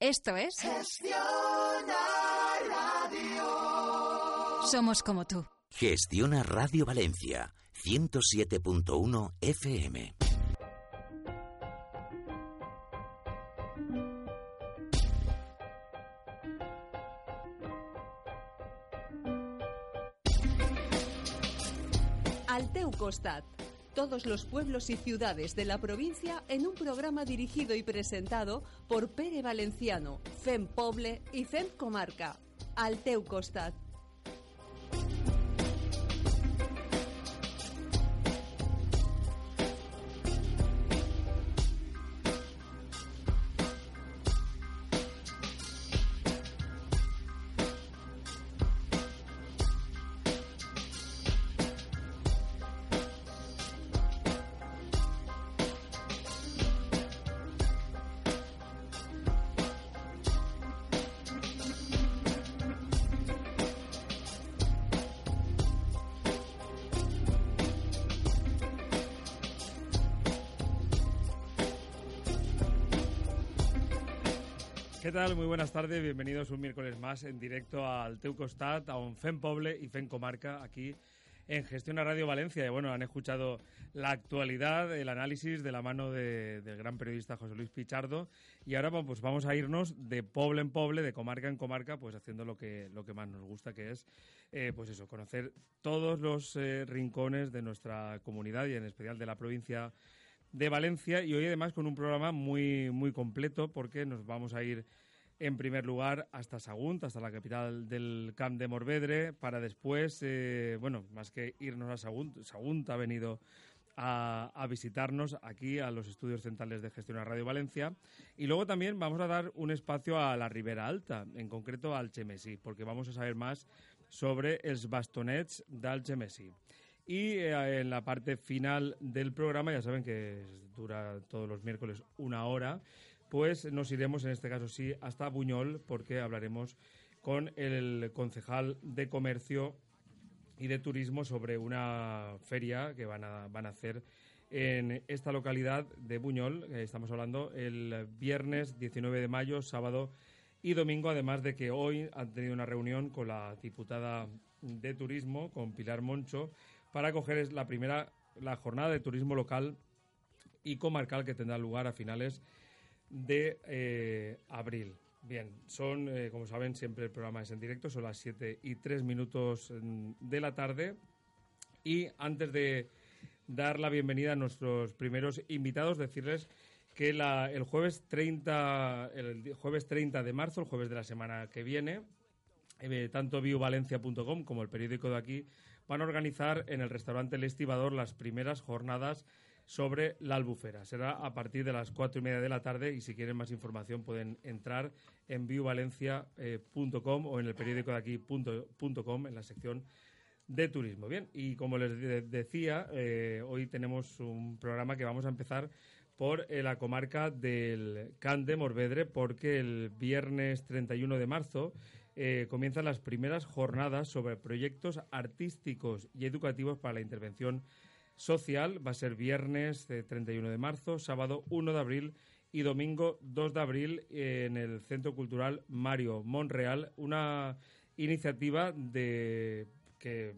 Esto es Gestiona Radio. Somos como tú. Gestiona Radio Valencia 107.1 FM. Al teu costat. Todos los pueblos y ciudades de la provincia en un programa dirigido y presentado por Pere Valenciano, FEM Poble y FEM Comarca. Al teu costat. Tal? Muy buenas tardes, bienvenidos un miércoles más en directo al Teu Costat, a un FEM Poble y FEM Comarca, aquí en Gestión a Radio Valencia. Y bueno, han escuchado la actualidad, el análisis de la mano de- del gran periodista José Luis Pichardo. Y ahora pues vamos a irnos de poble en poble, de comarca en comarca, pues haciendo lo que, lo que más nos gusta, que es, eh, pues eso, conocer todos los eh, rincones de nuestra comunidad y en especial de la provincia de Valencia y hoy además con un programa muy, muy completo porque nos vamos a ir en primer lugar hasta Sagunt, hasta la capital del Camp de Morvedre, para después, eh, bueno, más que irnos a Sagunt, Sagunt ha venido a, a visitarnos aquí a los estudios centrales de gestión a Radio Valencia y luego también vamos a dar un espacio a la Ribera Alta, en concreto al Chemesí, porque vamos a saber más sobre els bastonets del Chemesí. Y eh, en la parte final del programa, ya saben que dura todos los miércoles una hora, pues nos iremos, en este caso sí, hasta Buñol, porque hablaremos con el concejal de comercio y de turismo sobre una feria que van a, van a hacer en esta localidad de Buñol. Eh, estamos hablando el viernes 19 de mayo, sábado y domingo, además de que hoy han tenido una reunión con la diputada de turismo, con Pilar Moncho, para coger la primera la jornada de turismo local y comarcal que tendrá lugar a finales de eh, abril. Bien, son, eh, como saben, siempre el programa es en directo, son las 7 y 3 minutos mm, de la tarde. Y antes de dar la bienvenida a nuestros primeros invitados, decirles que el, jueves 30, el jueves 30 de marzo, el jueves de la semana que viene, eh, tanto viuvalencia.com como el periódico de aquí van a organizar en el restaurante El Estibador las primeras jornadas sobre la albufera. Será a partir de las cuatro y media de la tarde y si quieren más información pueden entrar en viuvalencia.com o en el periódico de aquí.com en la sección de turismo. Bien, y como les de- decía, eh, hoy tenemos un programa que vamos a empezar por eh, la comarca del Can de Morvedre, porque el viernes 31 de marzo eh, comienzan las primeras jornadas sobre proyectos artísticos y educativos para la intervención social. Va a ser viernes eh, 31 de marzo, sábado 1 de abril y domingo 2 de abril en el Centro Cultural Mario Monreal, una iniciativa de que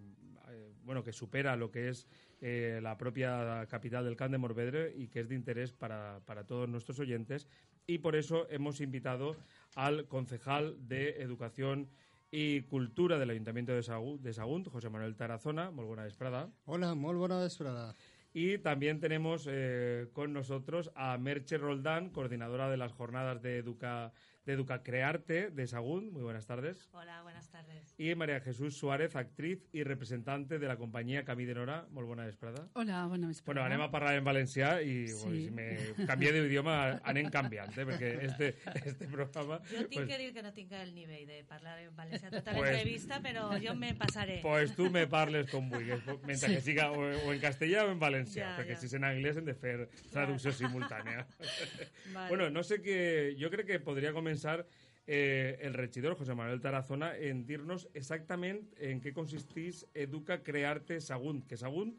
eh, bueno que supera lo que es eh, la propia capital del Can de Morvedre y que es de interés para, para todos nuestros oyentes y por eso hemos invitado al concejal de Educación y Cultura del Ayuntamiento de, Sagu- de Sagunt, José Manuel Tarazona, muy buena vesprada, Hola, molt bona vesprada. Y también tenemos eh, con nosotros a Merche Roldán, coordinadora de las jornadas de Educa de Educa Crearte de Sagún. Muy buenas tardes. Hola, buenas tardes. Y María Jesús Suárez, actriz y representante de la compañía Camí de Nora. Molt bona vesprada. Hola, bona vesprada. Bueno, anem a parlar en valencià i Sí. bueno, si me canvié d'idioma anem canviant, eh? perquè este, este programa... Jo tinc pues, que dir que no tinc el nivell de parlar en valencià tota Pues- l'entrevista, però jo me passaré. Pues tu me parles com vulguis, mentre que siga o, o en castellà o en valencià, Ja, perquè ja. si és en anglès hem de fer traducció simultània. Vale. Bueno, no sé qué. Yo creo que podría comenzar eh, el regidor José Manuel Tarazona en dirnos exactamente en qué consistís Educa Crearte Sagunt. Que Sagunt,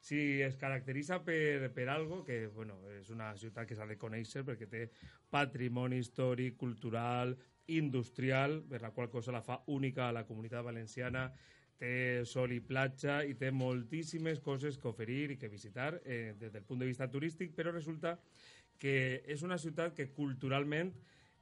si es caracteritza per, per algo, que bueno, és una ciutat que s'ha de conèixer perquè té patrimoni històric, cultural, industrial, per la qual cosa la fa única a la comunitat valenciana, té sol i platja i té moltíssimes coses que oferir i que visitar eh, des del punt de vista turístic, però resulta que és una ciutat que culturalment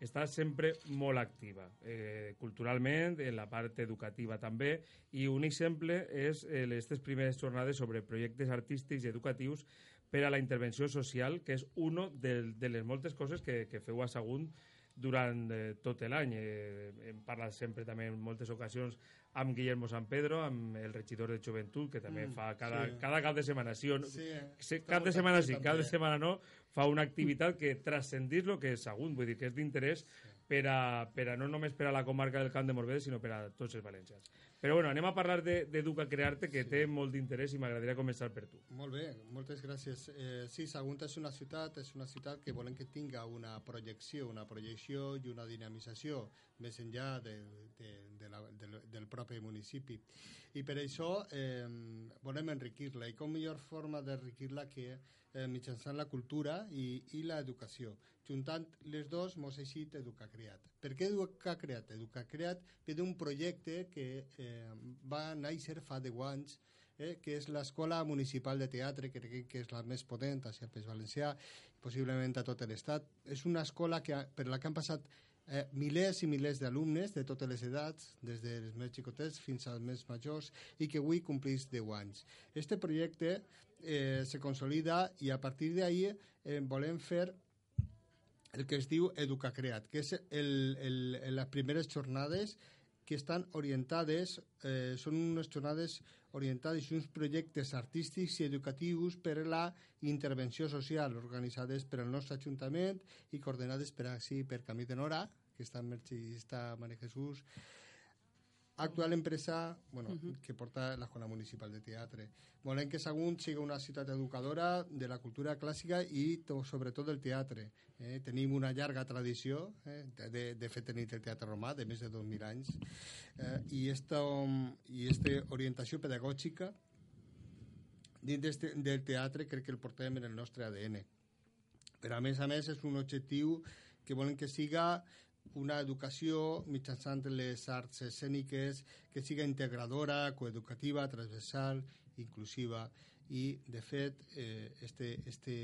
està sempre molt activa. Eh, culturalment, en la part educativa també, i un exemple és eh, aquestes primeres jornades sobre projectes artístics i educatius per a la intervenció social, que és una de, de les moltes coses que, que feu a Sagunt durant eh, tot l'any. Eh, hem parlat sempre també en moltes ocasions amb Guillermo San Pedro, amb el regidor de Joventut, que també Mm, fa cada, sí. cada cap de setmana. Sí, o no, Sí, està cap de setmana sí, cap de també. setmana no, fa una activitat que transcendís el que és Sagunt, vull dir que és d'interès per a, per a no només per a la comarca del Camp de Morvedes, sinó per a tots els valencians. Però bueno, anem a parlar de- d'Educa Crearte, que té molt d'interès i m'agradaria començar per tu. Molt bé, moltes gràcies. Eh, sí, Sagunt és una ciutat, és una ciutat que volem que tinga una projecció, una projecció i una dinamització més enllà de, de, de la, del, del propi municipi. I per això eh, volem enriquir-la. I com millor forma d'enriquir-la que eh, mitjançant la cultura i, i l'educació. Juntant les dos, mos ha eixit Educa Creat. Per què Educa Creat? Educa Creat ve d'un projecte que eh, va néixer fa 10 anys eh, que és l'Escola Municipal de Teatre, que crec que és la més potent a País Valencià, possiblement a tot l'Estat. És una escola que, per la que han passat eh, milers i milers d'alumnes de totes les edats, des dels més xicotets fins als més majors, i que avui complís 10 anys. Este projecte eh, se consolida i a partir d'ahir eh, volem fer el que es diu Educacreat, que és el, el, les primeres jornades que estan orientades, eh, són unes jornades orientades i uns projectes artístics i educatius per a la intervenció social, organitzades per al nostre Ajuntament i coordinades per així per Camí de Nora, que està, en Merchi, està Maria Jesús, actual empresa bueno, que porta l'Escola Municipal de Teatre. Volem que Sagunt sigui una ciutat educadora de la cultura clàssica i to, sobretot del teatre. Eh? Tenim una llarga tradició, eh? de, de, fet tenim el teatre romà de més de 2.000 anys, eh? i esta, i esta orientació pedagògica dins del teatre crec que el portem en el nostre ADN. Però a més a més és un objectiu que volem que siga una educació mitjançant les arts escèniques que siga integradora, coeducativa, transversal, inclusiva i, de fet, eh, este, este,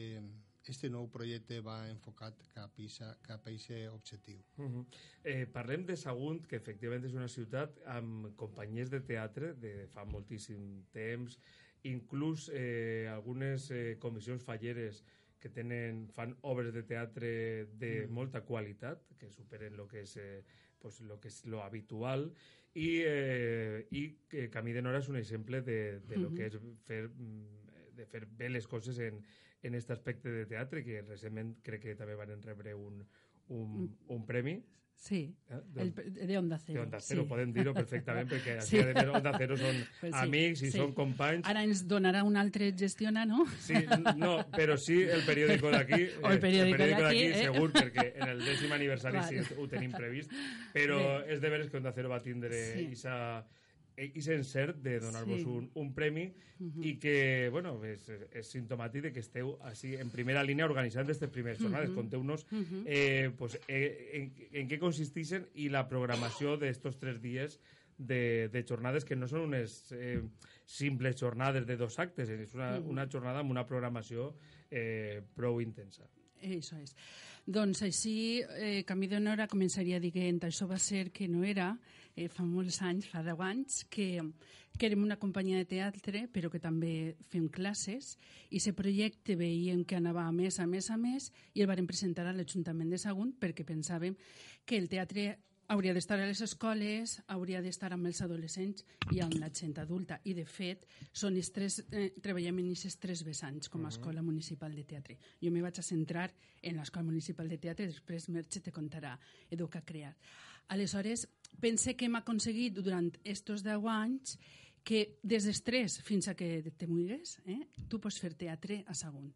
este nou projecte va enfocat cap a cap a aquest objectiu. Uh -huh. eh, parlem de Sagunt, que efectivament és una ciutat amb companyies de teatre de fa moltíssim temps, inclús eh, algunes eh, comissions falleres que tenen, fan obres de teatre de mm. molta qualitat, que superen lo que és, eh, pues, lo, que és lo habitual, i, eh, i que Camí de Nora és un exemple de, de lo que és fer, mm, de fer bé les coses en, en aquest aspecte de teatre, que recentment crec que també van rebre un, un, un premi Sí, Eh, el, de Onda Cero. de Onda Cero, sí. podem dir-ho perfectament, perquè Sí. més Onda Cero són Pues sí, amics i sí. són companys. Ara ens donarà un altre gestionar, no? Sí, no, però sí el periòdico d'aquí. eh, O el periòdico d'aquí, eh? segur, perquè en el dècim aniversari Vale. sí ho tenim previst, però és de veres que Onda Cero va tindre Sí. isa aquest encert de donar-vos Sí. un, un premi i que, bueno, és, és simptomàtic de que esteu així en primera línia organitzant aquestes primeres jornades. Conteu-nos eh, pues, eh, en, en què consisteixen i la programació d'estos tres dies de, de jornades que no són unes eh, simples jornades de dos actes, és una, una jornada amb una programació eh, prou intensa. Això és. Doncs així, eh, Camí d'Honora començaria dient, això va ser que no era, eh, fa molts anys, fa 10 anys, que, que érem una companyia de teatre, però que també fem classes, i aquest projecte veiem que anava a més, a més, a més, i el vàrem presentar a l'Ajuntament de Sagunt perquè pensàvem que el teatre hauria d'estar a les escoles, hauria d'estar amb els adolescents i amb la gent adulta. I, de fet, són els tres, eh, treballem en aquests tres vessants com a Escola Municipal de Teatre. Jo me vaig a centrar en l'Escola Municipal de Teatre, després Merche te contarà Educa Crear. Aleshores, pense que hem aconseguit durant aquests deu anys que des dels tres fins a que te muigues, eh, tu pots fer teatre a Sagunt.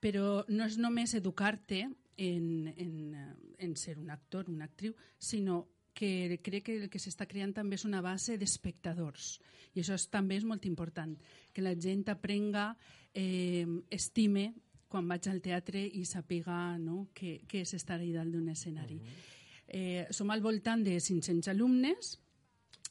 Però no és només educar-te en, en, eh, en ser un actor, una actriu, sinó que crec que el que s'està creant també és una base d'espectadors. I això és, també és molt important, que la gent aprenga, eh, estime quan vaig al teatre i sàpiga no, què, què és estar allà dalt d'un escenari. Uh -huh. Eh, som al voltant de 500 alumnes,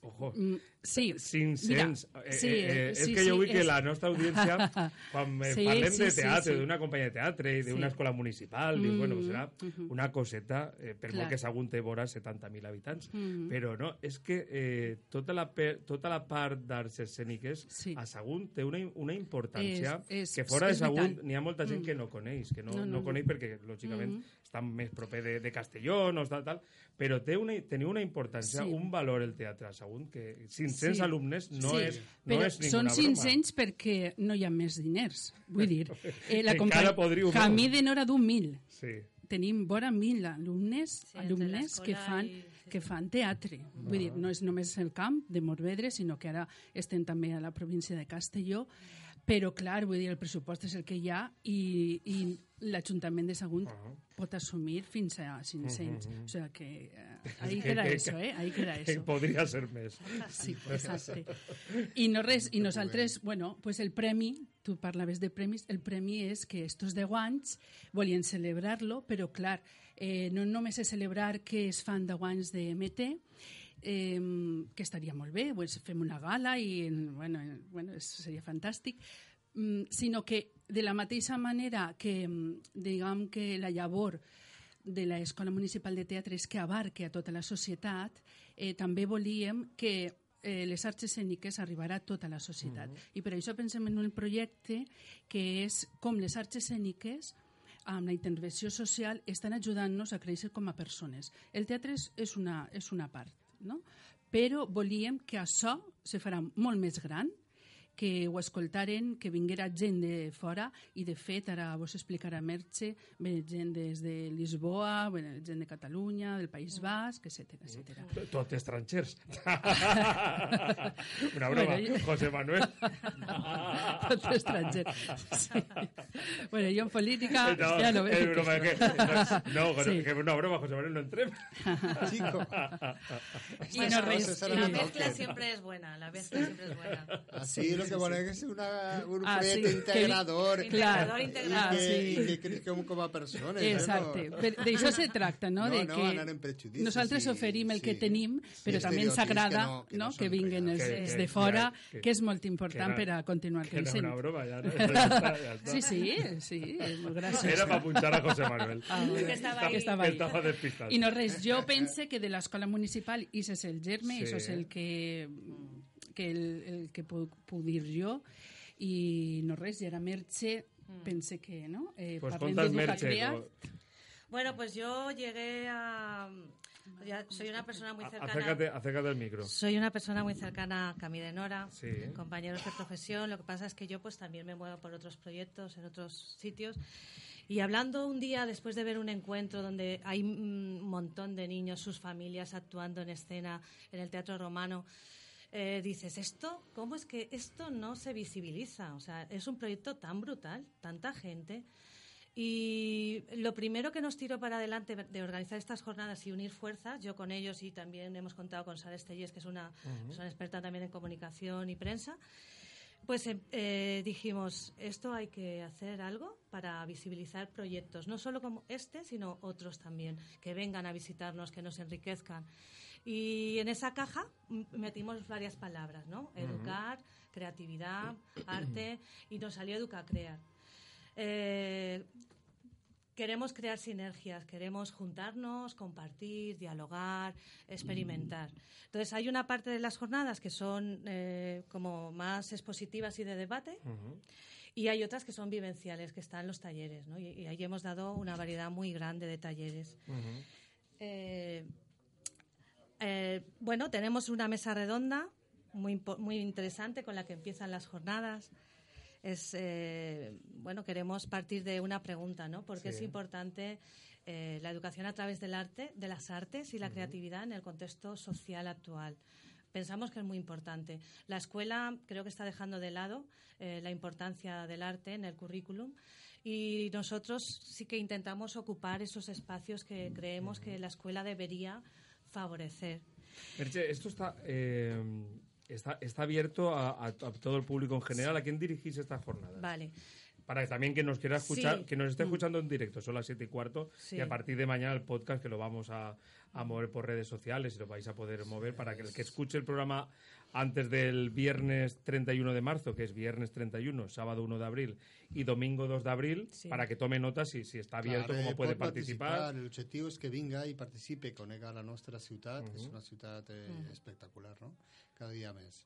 Ojo. Mm, sí. 500. Mira, eh, sí, eh, és sí, que jo sí, vull que és- la nostra audiència, quan eh, Sí, parlem sí, de sí, teatre, sí. d'una companyia de teatre i d'una Sí. escola municipal, dius, bueno, serà Mhm. una coseta, eh, per Clar. molt que Sagunt té vora 70.000 habitants. Mhm. Però no, és que eh, tota, la, per, tota la part d'arts escèniques Sí. a Sagunt té una, una importància És- és- que fora de és Sagunt n'hi ha molta gent Mm. que no coneix, que no, No, no, no, no. coneix perquè, lògicament, Mhm. Estan més proper de, de Castelló, no tal, tal, però té una, teniu una importància, Sí. un valor el teatre a Sagunt, que 500 Sí. alumnes no, sí, és, no però és són ninguna broma. 500 perquè no hi ha més diners. Vull dir, eh, la Encara companyia podríeu Camí de Nora d'un mil. Sí. Tenim vora mil alumnes, Sí, alumnes que fan, i- que fan teatre. Vull dir, no és només el camp de Morvedre, sinó que ara estem també a la província de Castelló, però clar, vull dir, el pressupost és el que hi ha i, i l'Ajuntament de Sagunt Ah. pot assumir fins a 500. O sigui que eh, ahí Que- queda que- eso, eh? Ahí queda Que eso. podria ser més. Sí, exacte. I, no res, i nosaltres, bueno, pues el premi, tu parlaves de premis, el premi és que estos 10 anys volien celebrar-lo, però clar, eh, no només és celebrar que es fan 10 anys de MT, eh, que estaria molt bé, pues fem una gala i bueno, bueno, seria fantàstic, mm, sinó que de la mateixa manera que mm, diguem que la llavor de l'Escola Municipal de Teatre és que abarque a tota la societat, eh, també volíem que eh, les arts escèniques arribarà a tota la societat. I per això pensem en un projecte que és com les arts escèniques amb la intervenció social estan ajudant-nos a créixer com a persones. El teatre és, és, una, és una part, no? però volíem que això se farà molt més gran, que ho escoltaren, que vinguera gent de fora i de fet ara vos explicarà Merche, ve gent des de Lisboa, ve gent de Catalunya, del País Basc, etc etc. Tot estrangers. Una broma, Bueno, jo- José Manuel. Tot estranger. Sí. Bueno, jo en política No, ja no és veig. broma, que, no, no, Sí. que una broma, José Manuel, no entrem. Chico. I Bueno, no La mezcla toque. siempre es buena, la mezcla siempre es buena. Así lo que pone que es una, un Ah, proyecto sí, que- integrador. Integrador, y integrador. que, sí. i que creixem com a persones. Exacte, No? Per- d'això se tracta, no? No, de no, que anar en prejudicis nosaltres i- oferim el que sí. tenim, Sí, però també ens agrada que no- que no, no que són vinguen els, reals. els Que- de que- fora, que- que és molt important que per era- a continuar Que era creixent. una broma, ja, no? Ja està, ja està. Sí, sí, sí, és molt graciós. Era para apuntar a José Manuel. Ah, Que estava que ahí. estava ahí. Estava despistat. I no res, jo pense que de l'escola municipal, i és el germe, Sí. això és el que, que, el, el que puc, puc dir jo, i no res, i ara Merche, pense que, no? Eh, Pues parlem Merche. Crear. co- Bueno, pues yo llegué a... ya soy una persona muy cercana... Acércate, acércate al micro. Soy una persona muy cercana a Cami de Nora, Sí. compañeros de profesión. Lo que pasa es que yo pues también me muevo por otros proyectos, en otros sitios. Y hablando un día después de ver un encuentro donde hay un montón de niños, sus familias actuando en escena en el Teatro Romano, eh, dices, ¿esto? ¿Cómo es que esto no se visibiliza? O sea, es un proyecto tan brutal, tanta gente. Y lo primero que nos tiró para adelante de organizar estas jornadas y unir fuerzas, yo con ellos y también hemos contado con Sara Estellés, que es una persona experta también en comunicación y prensa, pues eh, eh, dijimos, esto hay que hacer algo para visibilizar proyectos, no solo como este, sino otros también, que vengan a visitarnos, que nos enriquezcan. Y en esa caja metimos varias palabras, ¿no? Educar, creatividad, arte, y nos salió Educa Crear. Eh, queremos crear sinergias, queremos juntarnos, compartir, dialogar, experimentar. Entonces, hay una parte de las jornadas que son eh, como más expositivas y de debate. Y hay otras que son vivenciales, que están en los talleres, ¿no? Y, ahí hemos dado una variedad muy grande de talleres. Eh, eh, bueno, tenemos una mesa redonda muy, muy interesante con la que empiezan las jornadas. Es eh, bueno queremos partir de una pregunta no porque es importante eh, la educación a través del arte de las artes y la creatividad en el contexto social actual. Pensamos que es muy importante. La escuela creo que está dejando de lado eh, la importancia del arte en el currículum y nosotros sí que intentamos ocupar esos espacios que creemos que la escuela debería favorecer esto está Está, está abierto a, todo el público en general. ¿A quién dirigís esta jornada? Vale. Para también que nos quiera escuchar, que nos esté mm. escuchando en directo, son las siete y cuarto, y a partir de mañana el podcast que lo vamos a, a mover por redes sociales y lo vais a poder mover para que el que escuche el programa antes del viernes 31 de marzo, que es viernes 31, sábado 1 de abril y domingo 2 de abril, para que tome nota si, si está abierto, cómo eh, puede participar. El objetivo es que venga y participe con a la nuestra ciudad, que es una ciudad eh, espectacular, ¿no? Cada día más.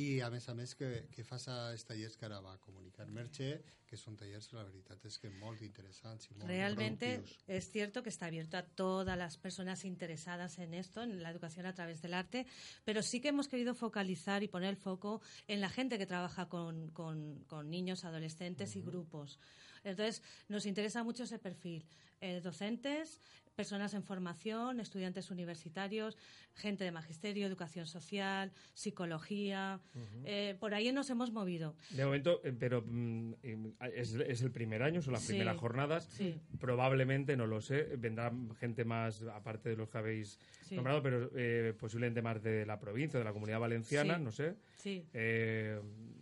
I a més a més que, que fas els tallers que ara va comunicar Merche, que són tallers, la veritat és que molt interessants i molt Realmente es cierto que está abierto a todas las personas interesadas en esto, en la educación a través del arte, pero sí que hemos querido focalizar y poner el foco en la gente que trabaja con, con, con niños, adolescentes uh -huh. y grupos. Entonces, nos interesa mucho ese perfil. Eh, docentes, personas en formación, estudiantes universitarios, gente de magisterio, educación social, psicología. Eh, por ahí nos hemos movido. De momento, eh, pero mm, es, el primer año, son las primeras jornadas. Probablemente, no lo sé, vendrá gente más, aparte de los que habéis nombrado, pero eh, posiblemente más de la provincia, de la comunidad valenciana, no sé. Sí y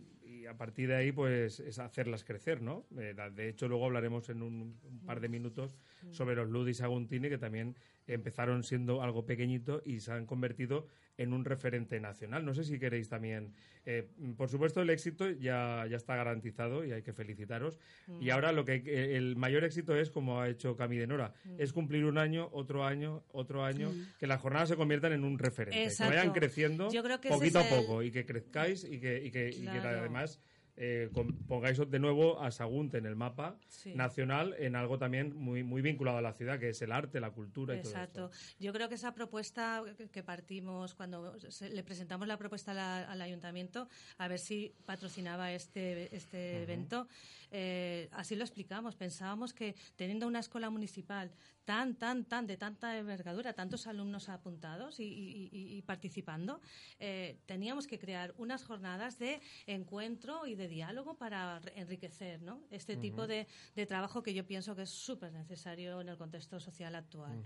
a partir de ahí pues es hacerlas crecer, ¿no? de hecho luego hablaremos en un, par de minutos sobre los Ludis Aguntini que también empezaron siendo algo pequeñito y se han convertido en un referente nacional. No sé si queréis también. Eh, por supuesto, el éxito ya, ya está garantizado y hay que felicitaros. Y mm. ahora lo que el mayor éxito es, como ha hecho Cami de Nora, mm. es cumplir un año, otro año, otro año, mm. que las jornadas se conviertan en un referente, que vayan creciendo poquito a poco y que crezcáis y que, y que, y que además eh, pongáis de nuevo a Sagunt en el mapa nacional en algo también muy, muy vinculado a la ciudad, que es el arte, la cultura y todo esto. Yo creo que esa propuesta que partimos cuando le presentamos la propuesta al ayuntamiento, a ver si patrocinaba este, este evento, eh, así lo explicamos. Pensábamos que teniendo una escuela municipal tan, tan, tan, de tanta envergadura, tantos alumnos apuntados y, participando, eh, teníamos que crear unas jornadas de encuentro y de diálogo para enriquecer ¿no? este tipo de, trabajo que yo pienso que es súper necesario en el contexto social actual.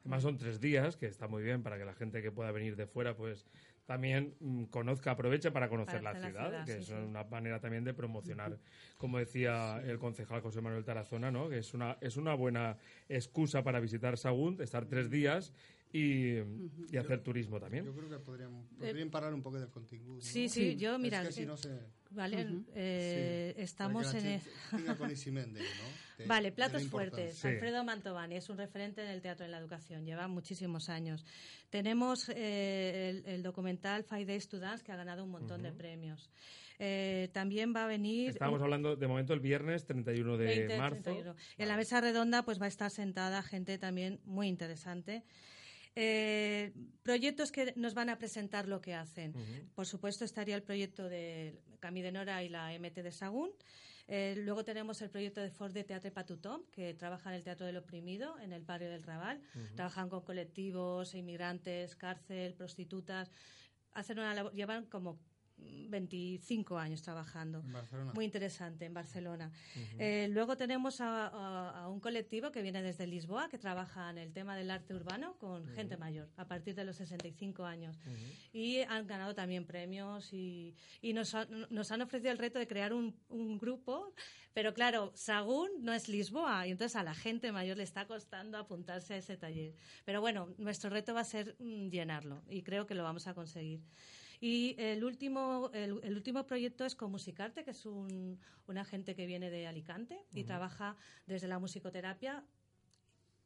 Además son tres días, que está muy bien para que la gente que pueda venir de fuera pues también mm, conozca, aproveche para conocer la ciudad, que es una manera también de promocionar, como decía el concejal José Manuel Tarazona, ¿no? que es una, es una buena excusa para visitar Sagunt, estar tres días y, y hacer turismo también. Yo creo que podrían, podrían parar un poco del contenido. Sí, sí, yo, mira... Es que si no se... Vale, eh, estamos en... El... ¿no? vale, platos fuertes. Alfredo Mantovani es un referente en el teatro en la educación, lleva muchísimos años. Tenemos eh, el, documental Five Days to Dance, que ha ganado un montón de premios. Eh, también va a venir... Estamos hablando de momento el viernes 31 de marzo. En la mesa redonda pues va a estar sentada gente también muy interesante. Eh, proyectos que nos van a presentar lo que hacen. Por supuesto, estaría el proyecto de Cami de Nora y la MT de Sagún. Eh, luego tenemos el proyecto de Ford de Teatro Patutón, que trabaja en el Teatro del Oprimido, en el barrio del Raval. Trabajan con colectivos, inmigrantes, cárcel, prostitutas. Hacen una llevan como 25 años trabajando. Muy interesante, en Barcelona. Eh, luego tenemos a, un colectivo que viene desde Lisboa, que trabaja en el tema del arte urbano con gente mayor, a partir de los 65 años. Y han ganado también premios y, nos, han ofrecido el reto de crear un, grupo, pero claro, Sagún no es Lisboa, y entonces a la gente mayor le está costando apuntarse a ese taller. Pero bueno, nuestro reto va a ser mm, llenarlo, y creo que lo vamos a conseguir. Y el último, el, el último proyecto es Comusicarte, que es un, un agente que viene de Alicante y trabaja desde la musicoterapia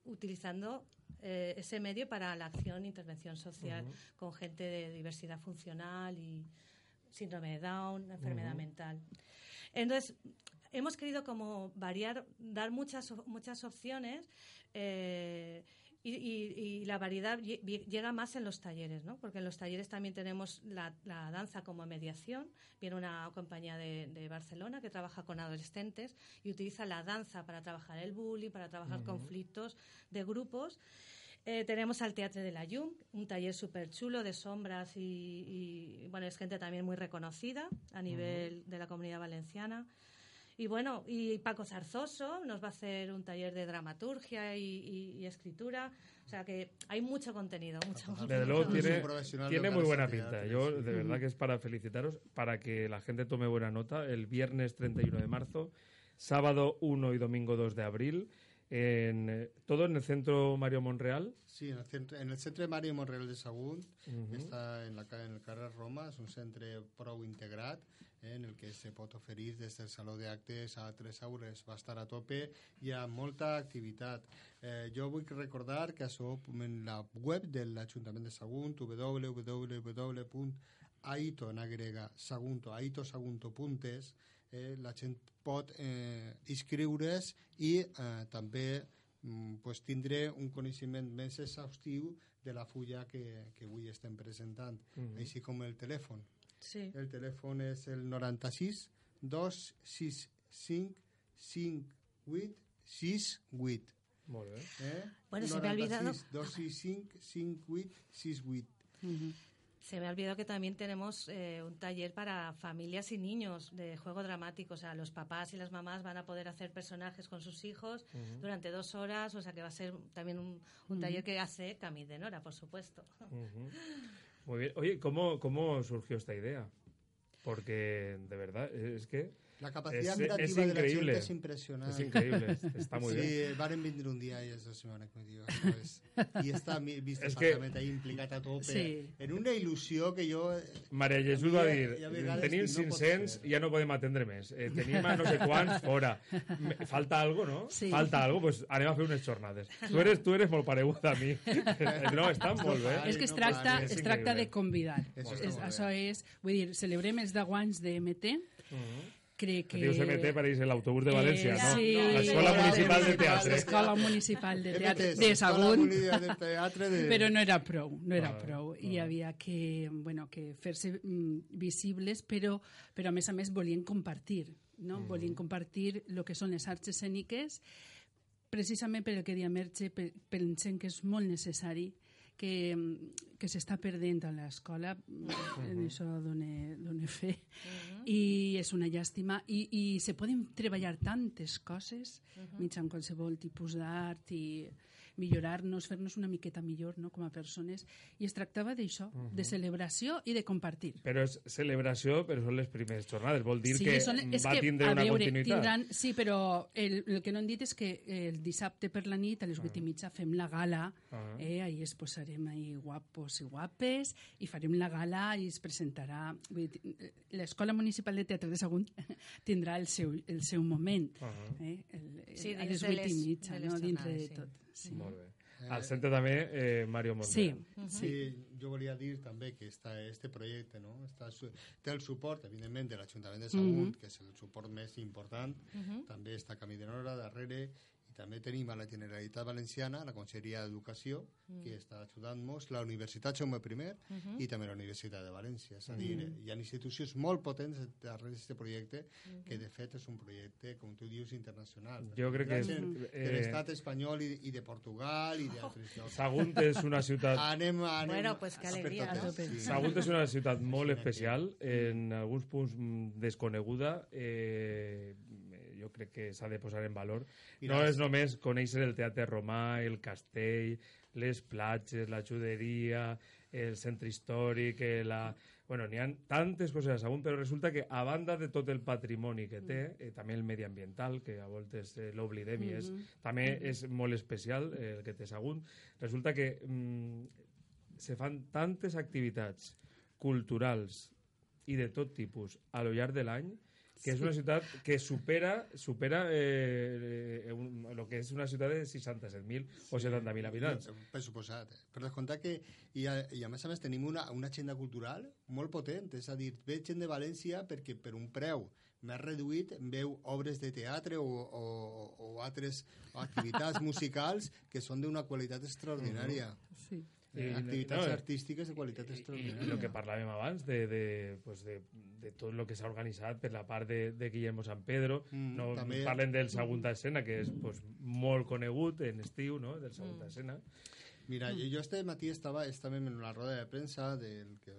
utilizando eh, ese medio para la acción e intervención social con gente de diversidad funcional y síndrome de Down, enfermedad mental. Entonces, hemos querido como variar, dar muchas, muchas opciones eh, y, y- y la variedad lle- lle- llega más en los talleres, ¿no? Porque en los talleres también tenemos la, la danza como mediación. Viene una compañía de, de Barcelona que trabaja con adolescentes y utiliza la danza para trabajar el bullying, para trabajar conflictos de grupos. Eh, tenemos al Teatro de la Llum, un taller súper chulo de sombras y, y, bueno, es gente también muy reconocida a nivel de la comunidad valenciana. Y bueno, y Paco Zarzoso nos va a hacer un taller de dramaturgia y, y- y escritura. O sea que hay mucho contenido, mucho, Desde luego mucho. Tiene, profesional tiene muy buena pinta. Yo de verdad que es para felicitaros, para que la gente tome buena nota. El viernes 31 de marzo, sábado 1 y domingo 2 de abril, en, eh, todo en el centro Mario Monreal. Sí, en el centre, en el centre Mario Monreal de Sagunt, que està en, la, en el carrer Roma, és un centre prou integrat, eh, en el que se pot oferir des del saló d'actes a tres aures, va estar a tope, hi ha molta activitat. Eh, jo vull recordar que això en la web de l'Ajuntament de Sagunt, www.aito, en agrega, sagunto, aitosagunto.es, eh, la gent pot eh, inscriure's i eh, també mm, pues, tindré un coneixement més exhaustiu de la fulla que, que avui estem presentant, així com el telèfon. Sí. El telèfon és el 96 265 58 68. Molt bé. Eh? Bueno, se me ha olvidado- 96 265 58 68. Se me ha olvidado que también tenemos eh, un taller para familias y niños de juego dramático. O sea, los papás y las mamás van a poder hacer personajes con sus hijos durante dos horas. O sea, que va a ser también un, un taller que hace Camille de Nora, por supuesto. Muy bien. Oye, ¿cómo, ¿cómo surgió esta idea? Porque de verdad es que La capacitat Es- es creativa de la gent increïble. és impressionant. es increíble. Está muy sí, bien. varen vindre un dia i és la setmana que diu, és... I està mi- vist És que- ahí implicat a tope. Sí. En una il·lusió que jo... Maria Jesús va dir, tenim dic, no pot 500 ser. i ja no podem atendre més. Eh, tenim a no sé quants fora. Falta algo, no? Sí. Falta algo, pues anem a fer unes jornades. Tu eres, tu eres molt pareguda a mi. No, està molt bé. És que es no tracta, es És tracta increïble. de convidar. Eso És, està molt això és, vull dir, celebrem els 10 anys de MT. Crec que... Dius MT per ir l'autobús de València, Eh, no? sí. L'Escola No, Municipal de Teatre. L'Escola Municipal de Teatre de Sagunt. Municipal de Teatre de... Però no era prou, no era Ah, prou. I havia que, bueno, que fer-se mm, visibles, però, però a més a més volien compartir, no? Volien compartir el que són les arts escèniques, precisament per el que dia Merche, pe- pensem que és molt necessari que, que s'està perdent a l'escola, mm, en això dona, dona fe, i és una llàstima. I, I se poden treballar tantes coses mitjançant qualsevol tipus d'art i millorar-nos, fer-nos una miqueta millor no? com a persones. I es tractava d'això, de celebració i de compartir. Però és celebració, però són les primeres jornades. Vol dir que són- és va que, tindre a una veure, continuïtat. Tindran, sí, però el, el que no han dit és que el dissabte per la nit, a les 8 i mitja, fem la gala. Ah. Eh, ahí es posarem ahí guapos i guapes i farem la gala i es presentarà... L'Escola Municipal de Teatre de Sagunt tindrà el seu, el seu moment. Ah. eh, el, Sí, a les de 8 i mitja, no? dintre de sí. tot. Sí. Molt bé. Al centre també eh, Mario Sí, Monreal. Sí, jo volia dir també que està este projecte no? està, té el suport, evidentment, de l'Ajuntament de Sagunt, que és el suport més important. També està Camí de Nora darrere també tenim a la Generalitat Valenciana, la Conselleria d'Educació, que està ajudant-nos, la Universitat Jaume I i també la Universitat de València. És a dir, hi ha institucions molt potents darrere d'aquest projecte, que de fet és un projecte, com tu dius, internacional. Jo crec que de eh, l'estat espanyol i, i de Portugal i d'altres llocs. Sagunt és una ciutat Anem, anem Bueno, pues per alegria. sí. Sagunt és una ciutat molt especial, en alguns punts mm, desconeguda. Eh, jo crec que s'ha de posar en valor. I No és només conèixer el teatre romà, el castell, les platges, la juderia, el centre històric, eh, la... Bueno, n'hi ha tantes coses a Sagunt, però resulta que a banda de tot el patrimoni que té, eh, també el mediambiental, que a voltes eh, l'oblidem i és, també és molt especial eh, el que té Sagunt, resulta que mm, se fan tantes activitats culturals i de tot tipus a lo llarg de l'any que és una ciutat que supera supera eh, eh, un, lo que és una ciutat de 67.000 o 70.000 habitants. Per suposat. Per descomptar que, i a, i a més a més tenim una, una agenda cultural molt potent, és a dir, ve gent de València perquè per un preu més reduït veu obres de teatre o, o, o altres activitats musicals que són d'una qualitat extraordinària. Sí. Eh, I- activitats no, artístiques de qualitat extraordinària. i el que parlàvem abans de, de, pues de, de tot el que s'ha organitzat per la part de, de Guillermo San Pedro Mm, no també- parlen del Segunda Escena que és pues, molt conegut en estiu no? del Segunda Escena Mira, jo este matí estava, estàvem en una roda de premsa del, que,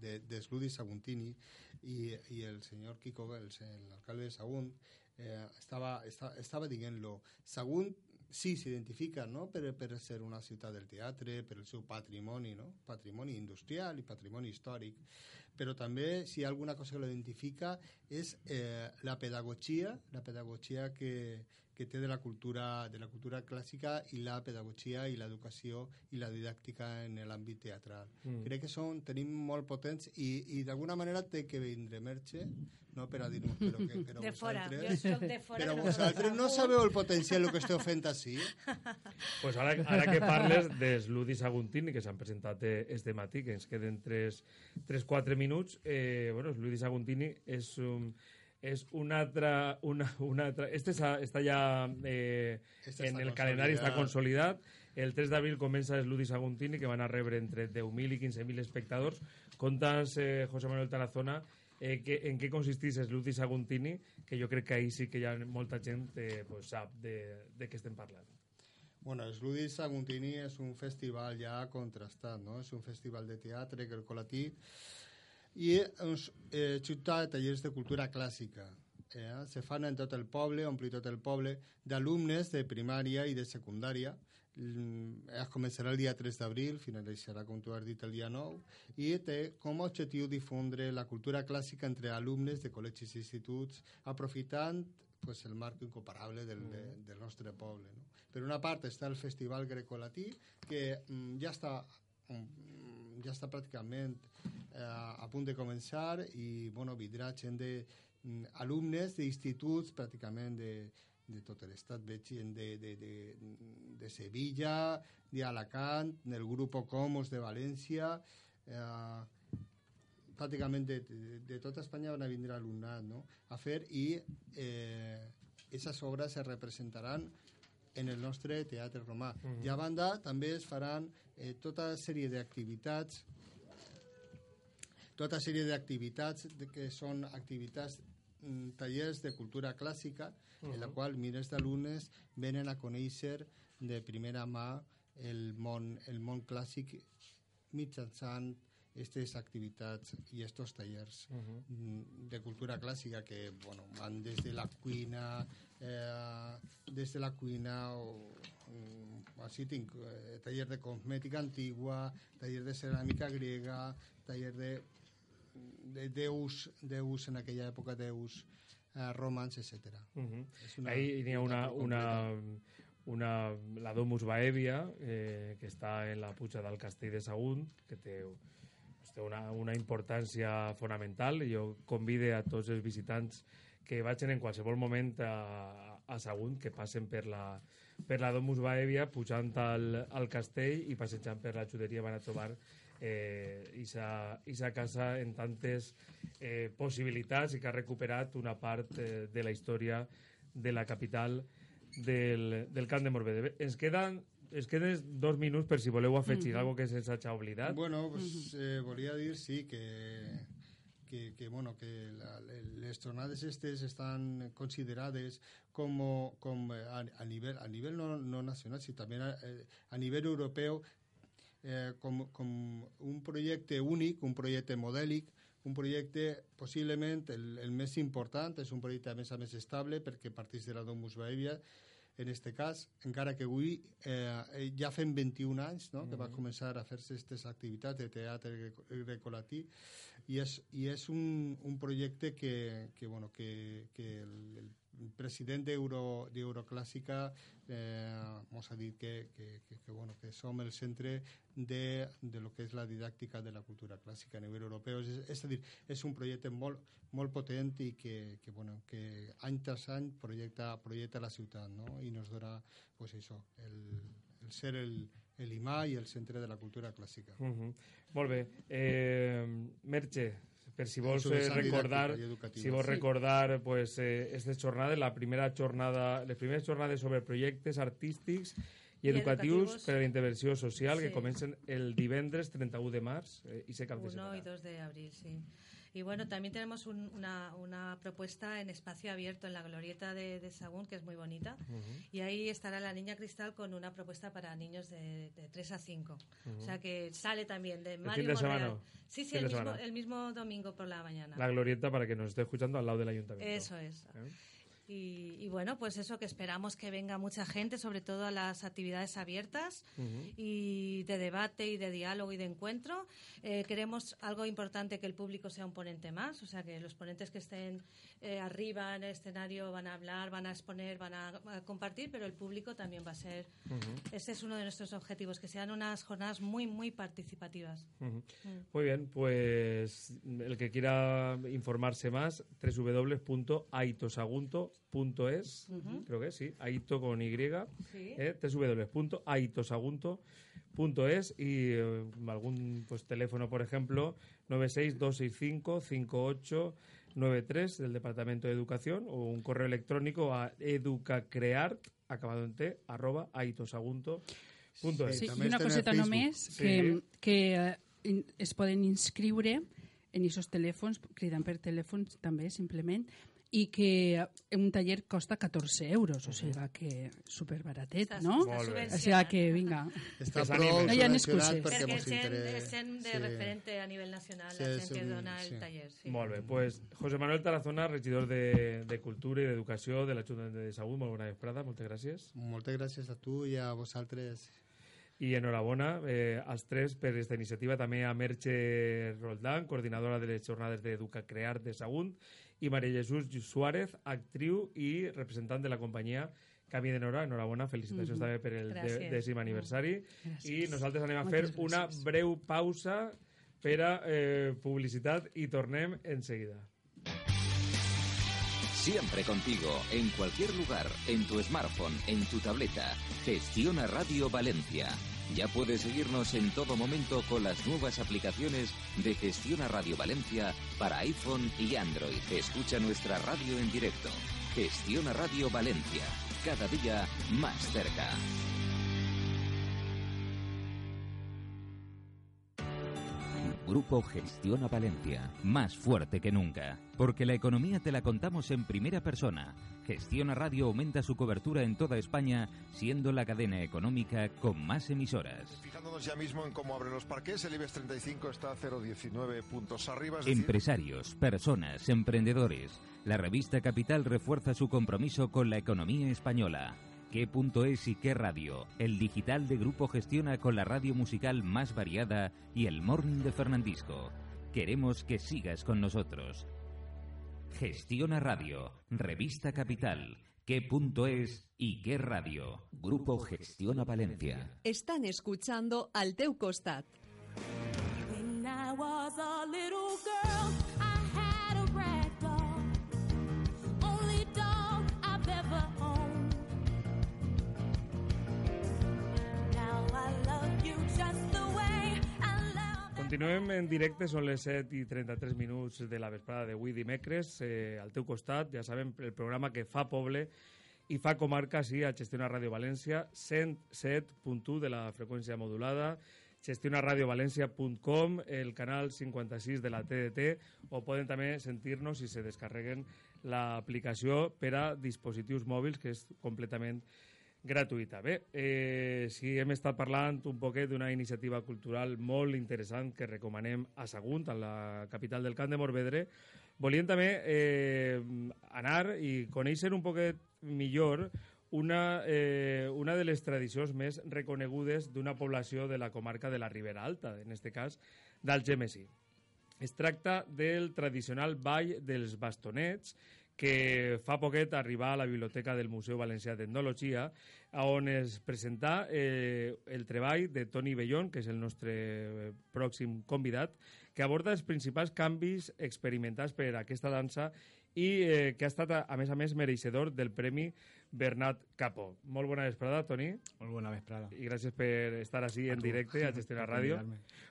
de, de Sludi Saguntini i, i el senyor Kiko, el, el alcalde de Sagunt, eh, estava, estava, estava dient-lo. Sagunt sí s'identifica no? per, per ser una ciutat del teatre, per el seu patrimoni, no? patrimoni industrial i patrimoni històric, però també si hi ha alguna cosa que l'identifica és eh, la pedagogia, la pedagogia que, que té de la cultura de la cultura clàssica i la pedagogia i l'educació i la didàctica en l'àmbit teatral. Mm. Crec que són, tenim molt potents i, i d'alguna manera té que vindre Merche no, per a dir-nos però, que, però De fora, jo vosaltres, soc de fora. però no vosaltres no sabeu el potencial que esteu fent així? pues ara, ara que parles de Sludi Saguntini que s'han presentat eh, este matí que ens queden 3-4 minuts eh, bueno, Sludi Saguntini és un és una altra... Una, una altra este està, està ja eh, Este en està el calendari, està consolidat. El 3 d'abril comença Sludi Saguntini, que van a rebre entre 10.000 i 15.000 espectadors. Contas, eh, José Manuel Tarazona, eh, que, en què consistís Sludi Saguntini, que jo crec que ahí sí que hi ha molta gent eh, pues, sap de, de què estem parlant. Bueno, Sludi Saguntini és un festival ja contrastat, no? És un festival de teatre grecolatí i uns eh, de tallers de cultura clàssica. Eh? Se fan en tot el poble, ompli tot el poble, d'alumnes de primària i de secundària. Mm, Es començarà el dia 3 d'abril, finalitzarà, com tu has dit, el dia 9, i té com a objectiu difondre la cultura clàssica entre alumnes de col·legis i instituts, aprofitant pues, el marc incomparable del, de, del nostre poble. No? Per una part està el Festival Grecolatí, que mm, ja està mm, ja està pràcticament eh, a punt de començar i bueno, vindrà gent de mm, alumnes d'instituts pràcticament de, de tot l'estat, veig gent de, de, de, de Sevilla, d'Alacant, del grup Comos de València, eh, pràcticament de, de, de tota Espanya van a vindre alumnat no? a fer i eh, esas obres se representaran en el nostre teatre romà. Mm -hmm. I a banda també es faran eh, tota sèrie d'activitats tota sèrie d'activitats que són activitats mm, tallers de cultura clàssica uh -huh. en la qual milers d'alumnes venen a conèixer de primera mà el món, el món clàssic mitjançant aquestes activitats i estos tallers uh -huh. de cultura clàssica que bueno, van des de la cuina eh, des de la cuina o mm, així tinc eh, taller de cosmètica antigua taller de ceràmica grega taller de, de déus, déus en aquella època déus eh, romans, etc. Uh -huh. Ahí hi ha una, una, una, la Domus Baevia, eh, que està en la puja del castell de Sagunt, que té, té una, una importància fonamental. Jo convide a tots els visitants que vagin en qualsevol moment a, a Sagunt, que passen per la, per la Domus Baevia, pujant al, al castell i passejant per la juderia van a trobar eh, isa, isa casa en tantes eh, possibilitats i que ha recuperat una part eh, de la història de la capital del, del Camp de Morvedre. Ens queden, ens queden dos minuts per si voleu afegir mm -hmm. algo que se'ns hagi oblidat. Bueno, pues, eh, volia dir, sí, que, que, que, bueno, que la, les tornades estes estan considerades com, com a, a nivell, a nivell no, no nacional, sinó també a, a nivell europeu eh, com, com un projecte únic, un projecte modèlic, un projecte possiblement el, el més important, és un projecte a més a més estable perquè partís de la Domus Baevia, en este cas, encara que avui eh, ja fem 21 anys no? que va començar a fer-se aquestes activitats de teatre greco- grecolatí i és, i és un, un projecte que, que, bueno, que, que el, el, president d'Euro d'Euroclàssica eh, mos ha dit que, que, que, que, bueno, que som el centre de, de lo que és la didàctica de la cultura clàssica a nivell europeu. És, és a dir, és un projecte molt, molt potent i que, que, bueno, que any tras any projecta, projecta la ciutat no? i nos dona pues això, el, el ser el, imà i el centre de la cultura clàssica. Uh -huh. Molt bé. Eh, Merche, per si vols eh, recordar si vols sí. recordar pues, eh, aquestes jornades, la primera jornada, les primeres jornades sobre projectes artístics i, I educatius, educatius per a la intervenció social sí. que comencen el divendres 31 de març eh, i sé cap de setmana. 1 i 2 d'abril, sí. Y bueno, también tenemos un, una, una, propuesta en espacio abierto en la glorieta de, de Sagún, que es muy bonita. Uh -huh. Y ahí estará la Niña Cristal con una propuesta para niños de, de 3 a 5. Uh -huh. O sea que sale también de Mario Monreal. Sí, sí, el mismo, el mismo, domingo por la mañana. La glorieta para que nos esté escuchando al lado del ayuntamiento. Eso es. ¿Eh? Y, y, bueno, pues eso que esperamos que venga mucha gente, sobre todo a las actividades abiertas uh -huh. y de debate y de diálogo y de encuentro. Eh, queremos algo importante que el público sea un ponente más, o sea que los ponentes que estén eh, arriba en el escenario van a hablar, van a exponer, van a, a compartir, pero el público también va a ser. Uh -huh. Ese es uno de nuestros objetivos, que sean unas jornadas muy, muy participativas. Uh -huh. mm. Muy bien, pues el que quiera informarse más, www.aitosagunto.com .es, uh -huh. creo que sí, Aito con Y, sí. eh, www.aitosagunto.es y eh, algún pues teléfono, por ejemplo, 962655893 del Departamento de Educación o un correo electrónico a educacreart, acabado en t, arroba aitosagunto.es. Sí, sí, i una coseta només, que, sí. que eh, es poden inscriure en aquests telèfons, cridant per telèfon també, simplement, i que un taller costa 14 euros, o sigui que super baratet, no? O sigui que, vinga, Està prou no hi ha excuses. Perquè és gent, és gent de sí. referente a nivell nacional, sí, la gent que dona el sí. taller. Sí. Molt bé, pues José Manuel Tarazona, regidor de, de Cultura i d'Educació de l'Ajuntament de Saúl, molt bona vesprada, moltes gràcies. Moltes gràcies a tu i a vosaltres. I enhorabona eh, als tres per aquesta iniciativa, també a Merche Roldán, coordinadora de les jornades d'Educa Crear de Sagunt, i Maria Jesús Suárez, actriu i representant de la companyia Camí de Nora, enhorabona, felicitacions mm -hmm. també per el de, dècim aniversari. Gràcies. I nosaltres anem a fer una breu pausa per a eh, publicitat i tornem en seguida. Siempre contigo, en cualquier lugar, en tu smartphone, en tu tableta. Gestiona Radio Valencia. Ya puedes seguirnos en todo momento con las nuevas aplicaciones de Gestiona Radio Valencia para iPhone y Android. Escucha nuestra radio en directo. Gestiona Radio Valencia. Cada día más cerca. Grupo Gestiona Valencia, más fuerte que nunca. Porque la economía te la contamos en primera persona. Gestiona Radio aumenta su cobertura en toda España, siendo la cadena económica con más emisoras. Fijándonos ya mismo en cómo abren los parques, el IBEX 35 está a 0,19 puntos arriba. Decir... Empresarios, personas, emprendedores. La revista Capital refuerza su compromiso con la economía española. ¿Qué punto es y qué radio? El digital de Grupo gestiona con la radio musical más variada y el morning de Fernandisco. Queremos que sigas con nosotros. Gestiona Radio, Revista Capital. ¿Qué punto es y qué radio? Grupo Gestiona Valencia. Están escuchando al teu costat. Continuem en directe, són les 7 i 33 minuts de la vesprada d'avui dimecres. Eh, al teu costat, ja sabem, el programa que fa poble i fa comarca, sí, a Gestiona Ràdio València, 107.1 de la freqüència modulada, gestionaradiovalència.com, el canal 56 de la TDT, o poden també sentir-nos si se descarreguen l'aplicació per a dispositius mòbils, que és completament gratuïta. Bé, eh, si hem estat parlant un poquet d'una iniciativa cultural molt interessant que recomanem a Sagunt, a la capital del Camp de Morvedre, volíem també eh, anar i conèixer un poquet millor una, eh, una de les tradicions més reconegudes d'una població de la comarca de la Ribera Alta, en aquest cas d'Algemesí. Es tracta del tradicional ball dels bastonets, que fa poquet arribar a la biblioteca del Museu Valencià d'Etnologia, on es presenta eh, el treball de Toni Bellón, que és el nostre eh, pròxim convidat, que aborda els principals canvis experimentats per aquesta dansa i eh, que ha estat, a, a més a més, mereixedor del Premi Bernat Capó. Molt bona vesprada, Toni. Molt bona vesprada. I gràcies per estar així en tu. directe a Gestionar Ràdio.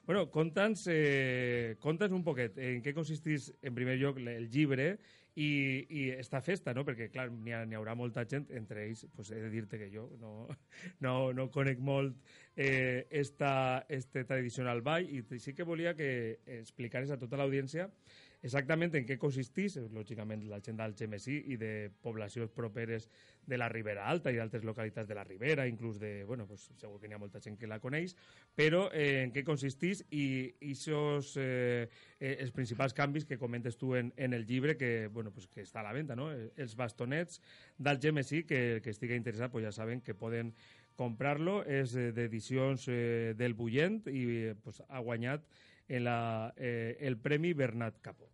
Bueno, conta'ns eh, conta'ns un poquet en què consistís, en primer lloc, el llibre i, i esta festa, no? Perquè, clar, n'hi ha, haurà molta gent, entre ells, pues, he de dir-te que jo no, no, no conec molt eh, esta, este tradicional ball i sí que volia que explicares a tota l'audiència exactament en què consistís, lògicament la gent d'Algemesí i de poblacions properes de la Ribera Alta i d'altres localitats de la Ribera, inclús de, bueno, pues, segur que n'hi ha molta gent que la coneix, però eh, en què consistís i esos, eh, eh, els principals canvis que comentes tu en, en el llibre que, bueno, pues, que està a la venda, no? Eh, Els bastonets d'Algemesí, que, que estigui interessat, pues, ja saben que poden comprar-lo, és eh, d'edicions eh, del Bullent i eh, pues, ha guanyat en la, eh, el Premi Bernat Capó.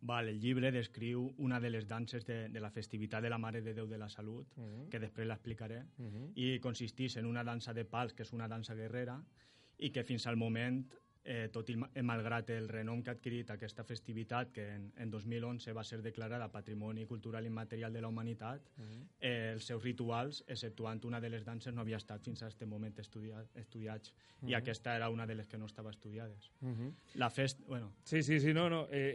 Val, el llibre descriu una de les danses de, de la festivitat de la Mare de Déu de la Salut, Uh -huh. que després l'explicaré, Uh -huh. i consistís en una dansa de pals, que és una dansa guerrera, i que fins al moment, eh, tot i eh, malgrat el renom que ha adquirit aquesta festivitat, que en, en 2011 va ser declarada Patrimoni Cultural Immaterial de la Humanitat, eh, els seus rituals, exceptuant una de les danses, no havia estat fins a aquest moment estudiat, estudiats, i aquesta era una de les que no estava estudiades. Uh -huh. La festa, bueno, Sí, sí, sí, no, no. Eh,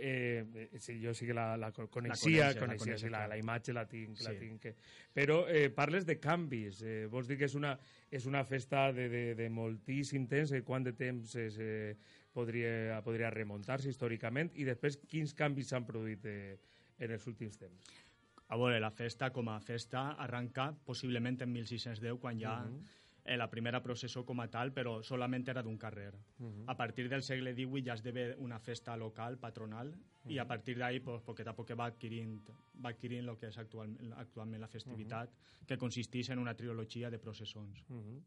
eh, eh, sí, jo sí que la, la co- coneixia, coneixes, la coneixia, sí, la, la imatge la tinc, la Sí. tinc. Que... Però eh, parles de canvis. Eh, vols dir que és una, és una festa de, de, de moltíssim temps? Eh, quant de temps es, eh, podria, podria remuntar-se històricament? I després, quins canvis s'han produït eh, en els últims temps? A veure, la festa com a festa arranca possiblement en 1610, quan ja eh, la primera processó com a tal, però solament era d'un carrer. A partir del segle XVIII ja esdevé una festa local, patronal, i a partir d'ahí, pues, poquet a poc va adquirint, va adquirint el que és actual, actualment la festivitat, que consisteix en una trilogia de processons. Uh -huh.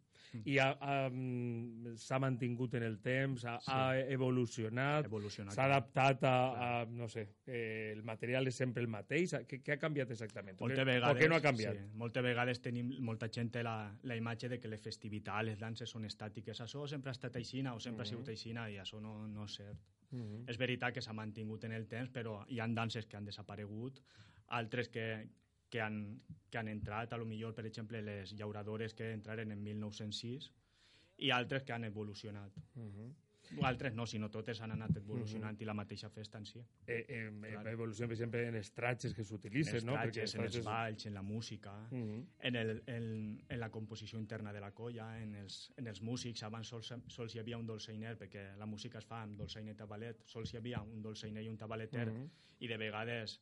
I ha- ha, mm, s'ha mantingut en el temps, ha, Sí. ha evolucionat, Evolucionat. s'ha adaptat a, a, no sé, eh, el material és sempre el mateix? Què, què ha canviat exactament? O Moltes què- vegades, o què no ha canviat? Sí, moltes vegades tenim, molta gent té la, la imatge de que les festivitats, les danses són estàtiques. Això sempre ha estat aixina o sempre ha sigut aixina i això no, no és cert. Mhm. És veritat que s'ha mantingut en el temps, però hi han danses que han desaparegut, altres que, que, han, que han entrat, a lo millor, per exemple, les llauradores que entraren en 1906, i altres que han evolucionat. Mhm. Altres no, sinó totes han anat evolucionant i la mateixa festa en si. Eh, eh, Clar. evolució, per exemple, en els tratges que En s'utilitzen, els no? tratges, en els tratges- balls, en la música, Mhm. en, el, en, en la composició interna de la colla, en els, en els músics. Abans sols, sols hi havia un dolçainer, perquè la música es fa amb dolçainer i tabalet. Sols hi havia un dolçainer i un tabaleter, Mhm. i de vegades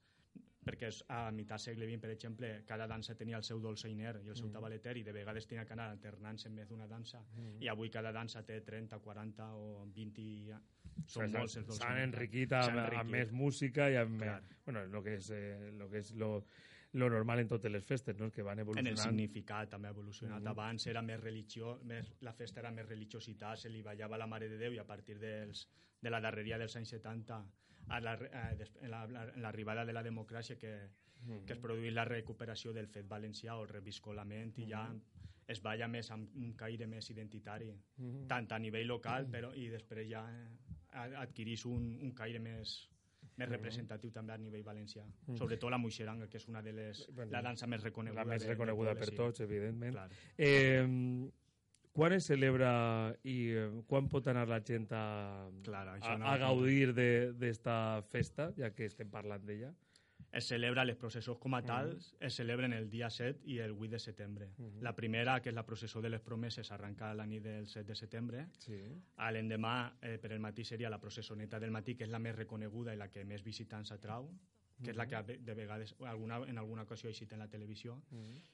perquè és- a mitjà segle XX, per exemple, cada dansa tenia el seu dolçainer i el seu Mhm. tabaleter i de vegades tenia que anar alternant-se en més d'una dansa i avui cada dansa té 30, 40 o 20... Són S'ha- molts els S'han dolçainers. enriquit S'ha amb, amb enriquit. més música i amb... Clar. Bueno, el que és, eh, lo, que és lo, lo normal en totes les festes, no? Que van En el evolucionant. significat també ha evolucionat. Mhm. Abans era més religió, més, la festa era més religiositat, se li ballava la Mare de Déu i a partir dels, de la darreria dels anys 70 a la, a, en la- en l'arribada de la democràcia que, Mhm. que es produït la recuperació del fet valencià o el reviscolament i ja es balla més amb un caire més identitari, Mhm. tant a nivell local però, i després ja eh, adquirís un, un caire més, més representatiu també a nivell valencià. Sobretot la moixeranga, que és una de les... Bueno, la dansa més reconeguda. La més de- reconeguda poble, per sí. tots, evidentment. Clar. Eh, quan es celebra i eh, quan pot anar la gent a, Clar, a, no- a gaudir de- d'esta festa, ja que estem parlant d'ella? Es celebra les processons com a tals, es celebren el dia 7 i el 8 de setembre. La primera, que és la processó de les promeses, arranca la nit del 7 de setembre. Sí. A l'endemà, eh, per el matí, seria la processoneta del matí, que és la més reconeguda i la que més visitants atrau, que és la que de vegades, alguna, en alguna ocasió ha eixit en la televisió.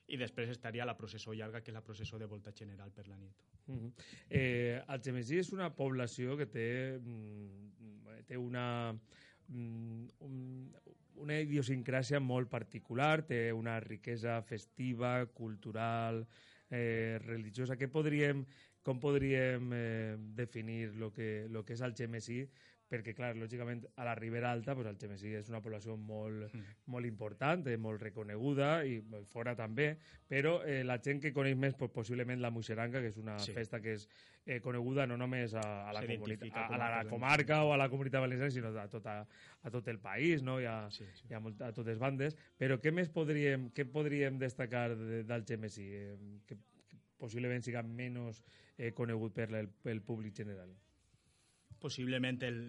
I després estaria la processó llarga, que és la processó de volta general per la nit. Mhm. eh, Algemesí és una població que té, mm, té una, mm, un, una idiosincràsia molt particular, té una riquesa festiva, cultural, eh, religiosa. Què podríem com podríem eh, definir el que, lo que és Algemesí? Perquè, clar, lògicament, a la Ribera Alta, pues, Algemesí és una població molt, mm. molt important, eh, molt reconeguda, i fora també, però eh, la gent que coneix més, pues, possiblement la Muixeranga, que és una sí. festa que és eh, coneguda no només a, a, la, comunitat, a, a, la, a la comarca o a la comunitat valenciana, sinó a, tota, a tot el país, no? I a, sí, sí. I a, molt, a totes bandes. Però què més podríem, què podríem destacar d'Algemesí? Eh, que, que possiblement siga menys eh, conegut per el, pel públic general? Possiblement el,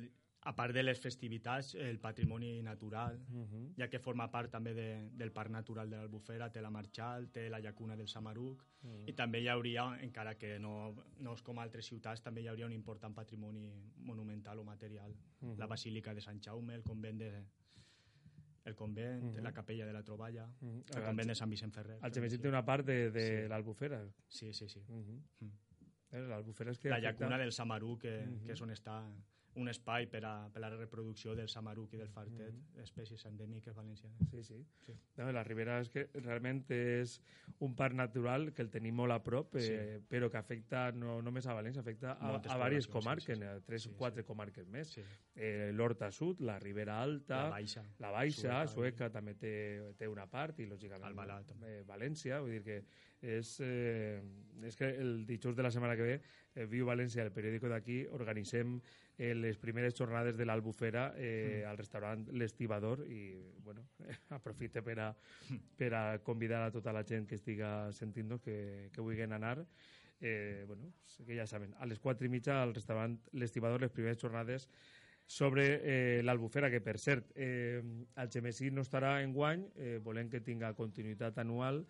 a part de les festivitats, el patrimoni natural, uh -huh. ja que forma part també de, del Parc Natural de l'Albufera, té la Marchal, té la llacuna del Samaruc, uh -huh. i també hi hauria, encara que no, no és com altres ciutats, també hi hauria un important patrimoni monumental o material. Uh -huh. La Basílica de Sant Jaume, el convent de, el convent, uh -huh. la capella de la Troballa, uh -huh. el convent de Sant Vicent Ferrer. El Gemesí té una part de, de sí. l'Albufera. Sí, sí, sí. Uh -huh. uh -huh. L'Albufera és que... La afecta... llacuna del Samaruc, que, uh -huh. que és on està un espai per a, per a la reproducció del samaruc i del fartet, mm -hmm. espècies endèmiques valencianes. Sí, sí. sí. No, la Ribera és que realment és un parc natural que el tenim molt a prop, eh, sí. però que afecta no només a València, afecta a, a diverses comarques, sí, sí, a tres o sí, quatre sí. comarques més. Sí. Eh, L'Horta Sud, la Ribera Alta, la Baixa, la Baixa Sueca, Sueca també té, té una part, i lògicament Albalà, eh, València, vull dir que és, eh, és que el dijous de la setmana que ve eh, Viu València, el periòdico d'aquí, organitzem eh, les primeres jornades de l'Albufera eh, mm. al restaurant L'Estibador i bueno, aprofite per a, per a convidar a tota la gent que estiga sentint que, que vulguin anar eh, bueno, que ja saben, a les 4 i mitja al restaurant L'Estibador les primeres jornades sobre eh, l'Albufera, que per cert, eh, el Gemesí no estarà en guany, eh, volem que tinga continuïtat anual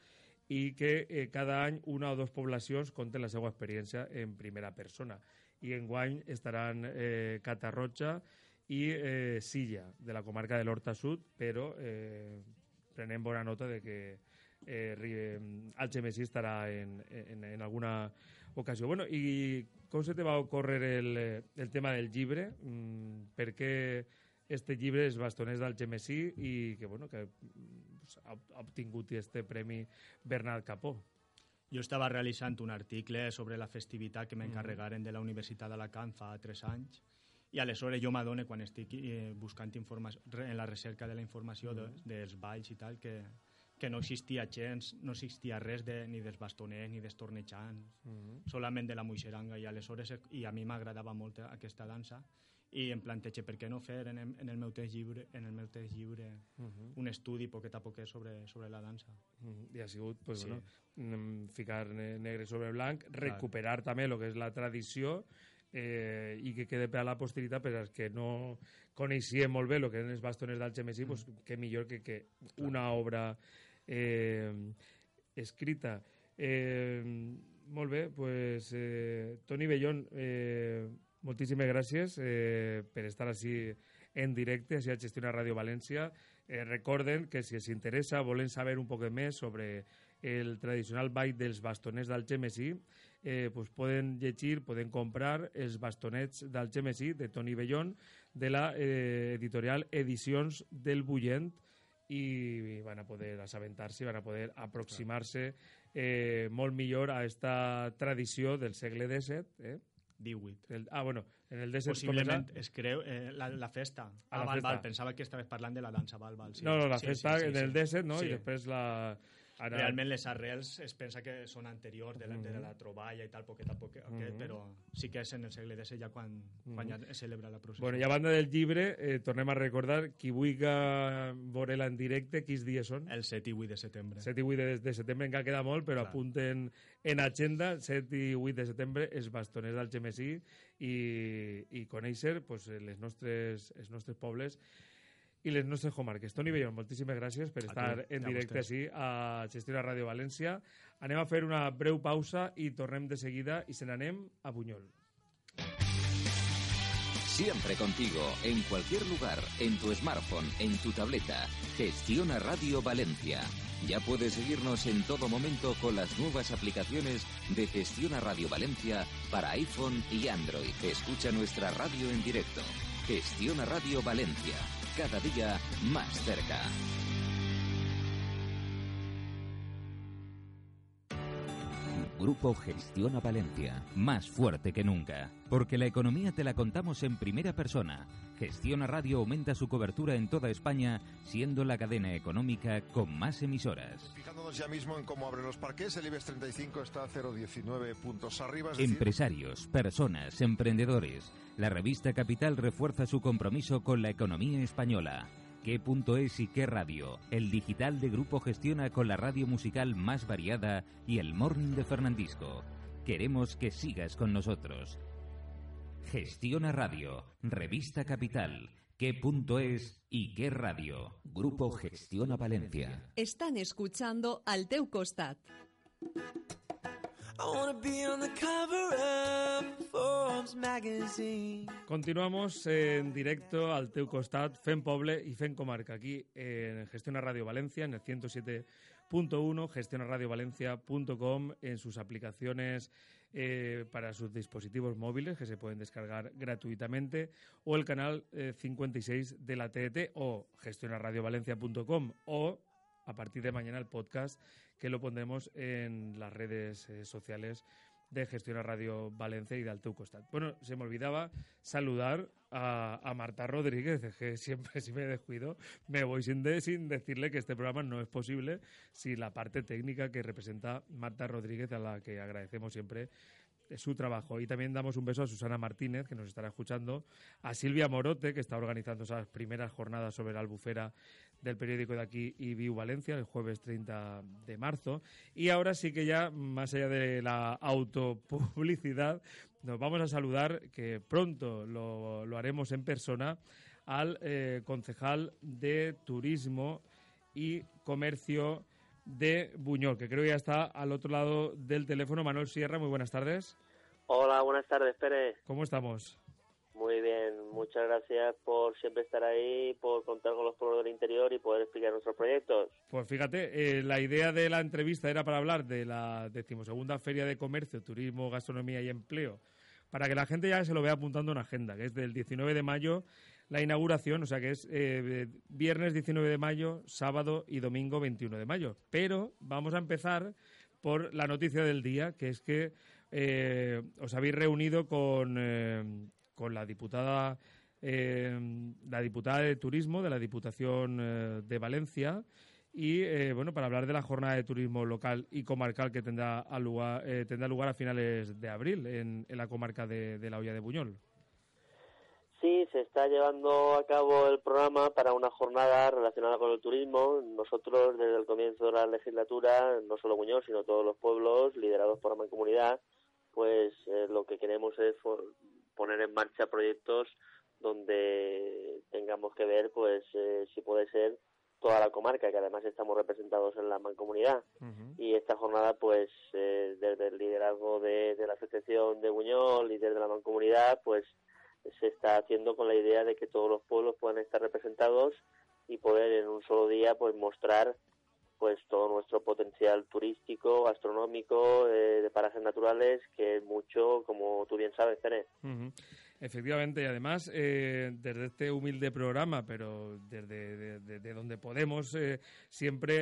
i que eh, cada any una o dues poblacions conten la seva experiència en primera persona i enguany estaran eh, Catarroja i eh, Silla, de la comarca de l'Horta Sud, però eh, prenem bona nota de que eh, Algemesí estarà en, en, en alguna ocasió. Bueno, I com se te va ocórrer el, el tema del llibre? Mm, per què este llibre és Bastoners d'Algemesí i que, bueno, que ha, ha obtingut este premi Bernat Capó? Jo estava realitzant un article sobre la festivitat que m'encarregaren de la Universitat d'Alacant fa tres anys i aleshores jo m'adono quan estic eh, buscant informació en la recerca de la informació de, dels balls i tal que, que no existia gens, no existia res de, ni dels bastoners ni dels tornejants, uh -huh. solament de la muixeranga i aleshores i a mi m'agradava molt aquesta dansa i em planteja per què no fer en, en el meu temps lliure, en el meu temps lliure uh -huh. un estudi poquet a poquet sobre, sobre la dansa. Uh -huh. I ha sigut pues, sí. bueno, ficar negre sobre blanc, recuperar Clar. també el que és la tradició eh, i que quede per a la posteritat per als que no coneixien molt bé el que eren els bastoners d'Algemesí, mm. pues, que millor que, que una obra eh, escrita. Eh, molt bé, pues, eh, Toni Bellón, eh, moltíssimes gràcies eh, per estar així en directe, així a Gestiona Ràdio València. Eh, recorden que si els interessa, volen saber un poc més sobre el tradicional ball dels bastonets d'Algemesí, eh, pues poden llegir, poden comprar els bastonets d'Algemesí de Toni Bellón de la eh, editorial Edicions del Bullent i van a poder assabentar-se, van a poder aproximar-se eh, molt millor a esta tradició del segle XVII, eh? 18. El, ah, bueno, en el 17 Possiblement es creu eh, la, la festa. Ah, ah la val, festa. val, pensava que estaves parlant de la dansa, val, val. Sí. No, no, la sí, festa sí, sí, en el 17, no? Sí. I després la, Ara... Realment les arrels es pensa que són anteriors de la, de la troballa i tal, poquet a poquet, mm -hmm. però sí que és en el segle XX ja quan, mm -hmm. quan ja es celebra la processió. Bueno, i a banda del llibre, eh, tornem a recordar qui vulgui veure-la en directe, quins dies són? El 7 i 8 de setembre. 7 i 8 de, de setembre encara queda molt, però Clar. apunten en agenda 7 i 8 de setembre els bastoners del Gemesí i, i conèixer pues, les nostres, els nostres pobles i les nostres comarques. Toni Bellón, moltíssimes gràcies per estar en directe així a Gestiona Ràdio València. Anem a fer una breu pausa i tornem de seguida i se n'anem a Buñol. Siempre contigo, en cualquier lugar, en tu smartphone, en tu tableta. Gestiona Radio Valencia. Ya puedes seguirnos en todo momento con las nuevas aplicaciones de Gestiona Radio Valencia para iPhone y Android. Escucha nuestra radio en directo. Gestiona Radio Valencia cada día más cerca. Grupo Gestiona Valencia, más fuerte que nunca. Porque la economía te la contamos en primera persona. Gestiona Radio aumenta su cobertura en toda España, siendo la cadena económica con más emisoras. Fijándonos ya mismo en cómo abren los parques, el IBEX 35 está a 0,19 puntos arriba. es decir- Empresarios, personas, emprendedores. La revista Capital refuerza su compromiso con la economía española. ¿Qué punto es y qué radio? El digital de Grupo gestiona con la radio musical más variada y el morning de Fernandisco. Queremos que sigas con nosotros. Gestiona Radio, Revista Capital. ¿Qué punto es y qué radio? Grupo Gestiona Valencia. Están escuchando al teu costat. Continuamos en directo al teu costat, Fem Poble y Fem Comarca, aquí en Gestiona Radio Valencia, en el 107.1, gestionaradiovalencia.com, en sus aplicaciones eh, para sus dispositivos móviles que se pueden descargar gratuitamente, o el canal eh, 56 de la TET o gestionaradiovalencia.com o a partir de mañana el podcast que lo pondremos en las redes eh, sociales de Gestiona Radio Valencia y de Alteu Costat. Bueno, se me olvidaba saludar a, a Marta Rodríguez, que siempre si me descuido me voy sin, sin decirle que este programa no es posible sin la parte técnica que representa Marta Rodríguez, a la que agradecemos siempre su trabajo. Y también damos un beso a Susana Martínez, que nos estará escuchando, a Silvia Morote, que está organizando esas primeras jornadas sobre la albufera del periódico de aquí y Viu Valencia el jueves 30 de marzo. Y ahora sí que ya, más allá de la autopublicidad, nos vamos a saludar, que pronto lo, lo haremos en persona, al eh, concejal de Turismo y Comercio de Buñol, que creo que ya está al otro lado del teléfono. Manuel Sierra, muy buenas tardes. Hola, buenas tardes, Pérez. ¿Cómo estamos? Muy bien, muchas gracias por siempre estar ahí, por contar con los pueblos del interior y poder explicar nuestros proyectos. Pues fíjate, eh, la idea de la entrevista era para hablar de la decimosegunda Feria de Comercio, Turismo, Gastronomía y Empleo, para que la gente ya se lo vea apuntando en agenda, que es del 19 de mayo la inauguración, o sea que es eh, viernes 19 de mayo, sábado y domingo 21 de mayo. Pero vamos a empezar por la noticia del día, que es que eh, os habéis reunido con, eh, con la diputada eh, la diputada de turismo de la Diputación eh, de Valencia y eh, bueno para hablar de la jornada de turismo local y comarcal que tendrá a lugar tendrá lugar a finales de abril en, la comarca de, la Hoya de Buñol. Sí, se está llevando a cabo el programa para una jornada relacionada con el turismo. Nosotros, desde el comienzo de la legislatura, no solo Buñol, sino todos los pueblos, liderados por la Mancomunidad, pues lo que queremos es poner en marcha proyectos donde tengamos que ver, pues, eh, si puede ser toda la comarca, que además estamos representados en la Mancomunidad. Y esta jornada, pues, eh, desde el liderazgo de, de la Asociación de Buñol y desde la Mancomunidad, pues, se está haciendo con la idea de que todos los pueblos puedan estar representados y poder en un solo día, pues, mostrar pues todo nuestro potencial turístico, gastronómico, eh, de parajes naturales, que es mucho, como tú bien sabes. Ujú. Efectivamente, y además, eh, desde este humilde programa, pero desde de, de- de donde podemos, eh, siempre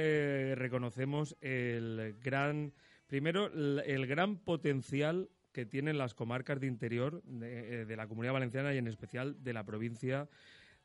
eh, reconocemos el gran, primero, el, el gran potencial que tienen las comarcas de interior de, eh, de la Comunidad Valenciana y en especial de la provincia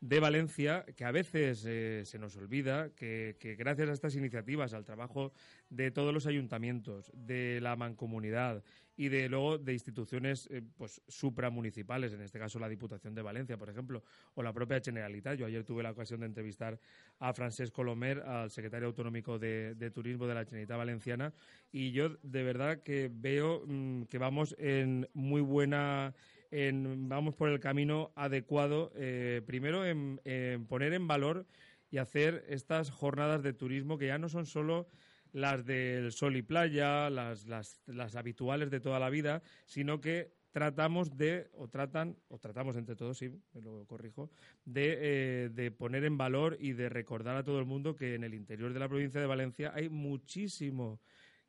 de Valencia, que a veces eh, se nos olvida que, que gracias a estas iniciativas, al trabajo de todos los ayuntamientos, de la mancomunidad y de luego de instituciones eh, pues supramunicipales, en este caso la Diputación de Valencia, por ejemplo, o la propia Generalitat. Yo ayer tuve la ocasión de entrevistar a Francesc Colomer, al secretario autonómico de, de Turismo de la Generalitat Valenciana, y yo de verdad que veo mm, que vamos en muy buena vamos por el camino adecuado, eh, primero en, poner en valor y hacer estas jornadas de turismo que ya no son solo las del sol y playa, las, las, las habituales de toda la vida, sino que tratamos de, o tratan, o tratamos entre todos, sí, me lo corrijo, de, eh, de poner en valor y de recordar a todo el mundo que en el interior de la provincia de Valencia hay muchísimo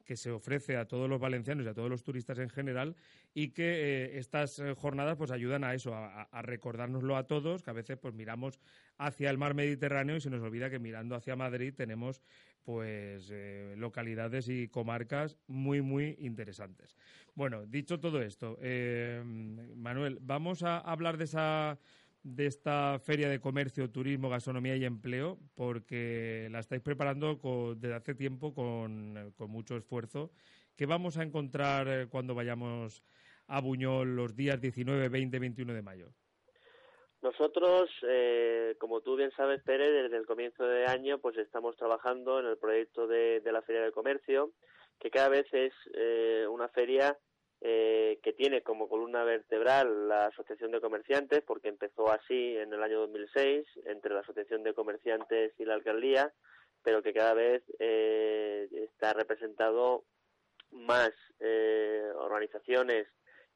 que se ofrece a todos los valencianos y a todos los turistas en general y que eh, estas eh, jornadas pues ayudan a eso, a, a, recordárnoslo a todos, que a veces pues miramos hacia el mar Mediterráneo y se nos olvida que mirando hacia Madrid tenemos pues eh, localidades y comarcas muy muy interesantes. Bueno, dicho todo esto, Manuel, vamos a hablar de esa de esta feria de comercio, turismo, gastronomía y empleo, porque la estáis preparando desde hace tiempo con, mucho esfuerzo. ¿Qué vamos a encontrar eh, cuando vayamos a Buñol los días 19, 20, 21 de mayo? Nosotros, eh, como tú bien sabes, Pérez, desde el comienzo de año, pues estamos trabajando en el proyecto de, la Feria de Comercio, que cada vez es eh, una feria eh, que tiene como columna vertebral la Asociación de Comerciantes, porque empezó así en el año 2006 entre la Asociación de Comerciantes y la Alcaldía, pero que cada vez eh, está representado más eh, organizaciones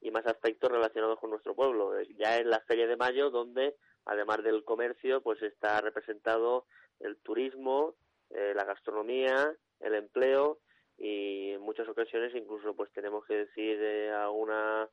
y más aspectos relacionados con nuestro pueblo. Ya en la Feria de Mayo, donde además del comercio, pues está representado el turismo, la gastronomía, el empleo y en muchas ocasiones incluso pues tenemos que decir eh, a una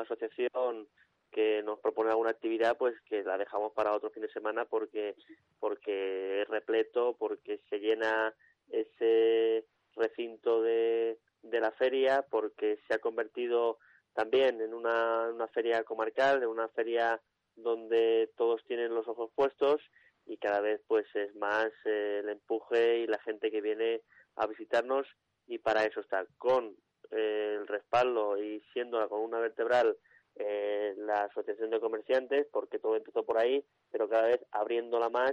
asociación que nos propone alguna actividad pues que la dejamos para otro fin de semana porque porque es repleto porque se llena ese recinto de, de la feria porque se ha convertido también en una, una feria comarcal en una feria donde todos tienen los ojos puestos y cada vez pues es más eh, el empuje y la gente que viene a visitarnos y para eso está con eh, el respaldo y siendo la columna vertebral eh, la Asociación de Comerciantes, porque todo empezó por ahí, pero cada vez abriéndola más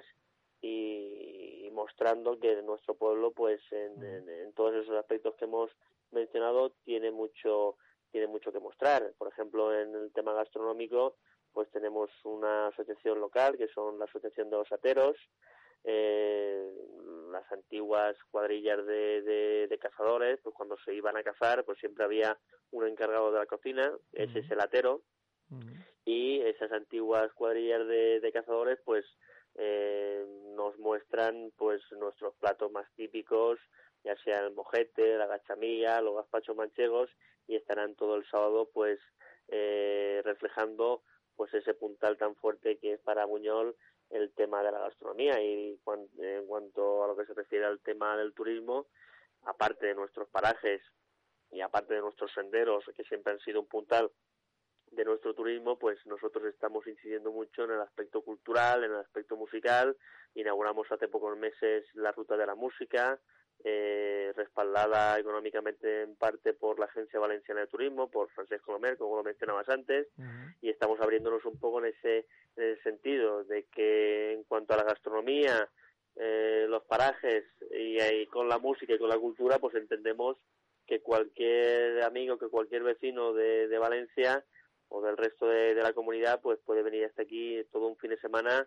y, mostrando que nuestro pueblo, pues en, en, todos esos aspectos que hemos mencionado, tiene mucho tiene mucho que mostrar. Por ejemplo, en el tema gastronómico, pues tenemos una asociación local, que son la Asociación de los Ateros, eh, las antiguas cuadrillas de, de, cazadores, pues cuando se iban a cazar, pues siempre había un encargado de la cocina, ese es el atero, y esas antiguas cuadrillas de, de cazadores, pues eh, nos muestran pues nuestros platos más típicos, ya sea el mojete, la gachamilla, los gazpachos manchegos, y estarán todo el sábado pues eh, reflejando pues ese puntal tan fuerte que es para Buñol el tema de la gastronomía y en cuanto a lo que se refiere al tema del turismo, aparte de nuestros parajes y aparte de nuestros senderos, que siempre han sido un puntal de nuestro turismo, pues nosotros estamos incidiendo mucho en el aspecto cultural, en el aspecto musical. Inauguramos hace pocos meses la ruta de la música, eh, respaldada económicamente en parte por la Agencia Valenciana de Turismo, por Francesco Lomer, como lo mencionabas antes, y estamos abriéndonos un poco en ese, en ese sentido de que en cuanto a la gastronomía, eh, los parajes y, con la música y con la cultura, pues entendemos que cualquier amigo, que cualquier vecino de, de Valencia o del resto de, de la comunidad, pues puede venir hasta aquí todo un fin de semana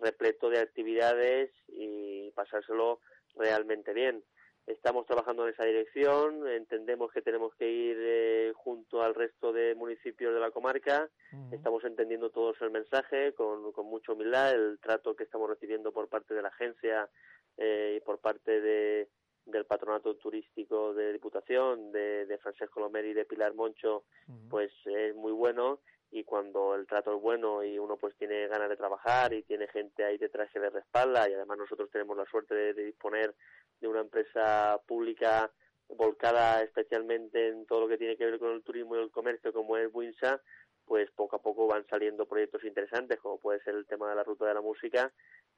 repleto de actividades y pasárselo realmente bien. Estamos trabajando en esa dirección, entendemos que tenemos que ir eh, junto al resto de municipios de la comarca, estamos entendiendo todos el mensaje con, con mucha humildad, el trato que estamos recibiendo por parte de la agencia eh, y por parte de, del patronato turístico de Diputación, de, de Francesco Lomer y de Pilar Moncho, pues es muy bueno. Y cuando el trato es bueno y uno pues tiene ganas de trabajar y tiene gente ahí detrás que le respalda y además nosotros tenemos la suerte de, disponer de una empresa pública volcada especialmente en todo lo que tiene que ver con el turismo y el comercio como es Winsa, pues poco a poco van saliendo proyectos interesantes como puede ser el tema de la ruta de la música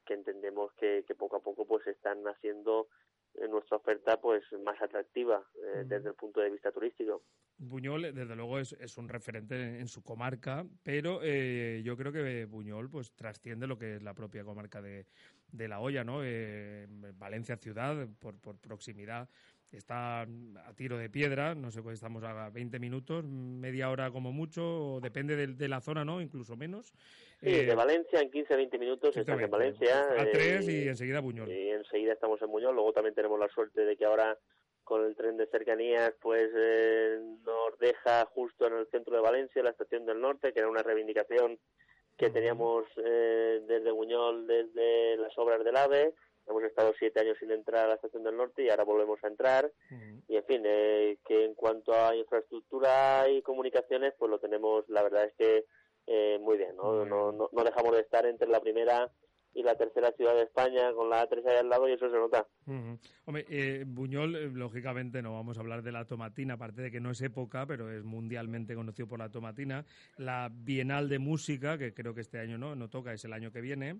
que entendemos que, que poco a poco pues están haciendo nuestra oferta pues más atractiva eh, desde el punto de vista turístico. Buñol, desde luego, es, es un referente en su comarca, pero eh, yo creo que Buñol pues trasciende lo que es la propia comarca de, de La Hoya, ¿no? Eh, Valencia ciudad, por, por proximidad, está a tiro de piedra, no sé, pues estamos a 20 minutos, media hora como mucho, depende de, la zona, ¿no? Incluso menos. Sí, de eh, Valencia en 15 20 minutos estamos en Valencia. A tres y, enseguida Buñol. Y enseguida estamos en Buñol, luego también tenemos la suerte de que ahora con el tren de cercanías pues eh, nos deja justo en el centro de Valencia, la estación del norte, que era una reivindicación que teníamos eh, desde Buñol, desde las obras del AVE, hemos estado siete años sin entrar a la estación del norte y ahora volvemos a entrar. Y en fin, eh, que en cuanto a infraestructura y comunicaciones, pues lo tenemos, la verdad es que eh, muy bien, ¿no? No, no, no dejamos de estar entre la primera y la tercera ciudad de España con la A3 ahí al lado y eso se nota. Hombre, eh, Buñol, eh, lógicamente no vamos a hablar de la tomatina, aparte de que no es época, pero es mundialmente conocido por la tomatina. La Bienal de Música, que creo que este año no, no toca, es el año que viene.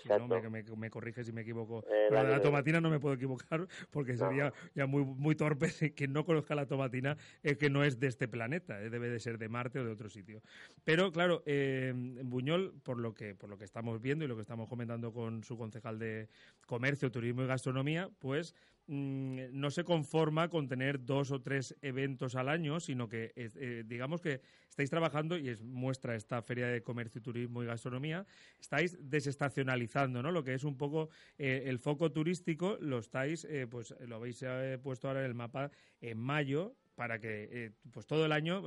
Si no, me, me, me, corrige si me equivoco. Eh, Pero de la tomatina no me puedo equivocar porque sería ya muy, muy torpe. Quien no conozca la tomatina es que no es de este planeta, eh, debe de ser de Marte o de otro sitio. Pero claro, eh, Buñol, por lo, que, por lo que estamos viendo y lo que estamos comentando con su concejal de Comercio, Turismo y Gastronomía, pues no se conforma con tener dos o tres eventos al año, sino que eh, digamos que estáis trabajando, y es muestra esta Feria de Comercio, Turismo y Gastronomía, estáis desestacionalizando, ¿no? Lo que es un poco eh, el foco turístico, lo estáis, eh, pues lo habéis eh, puesto ahora en el mapa en mayo, para que pues todo el año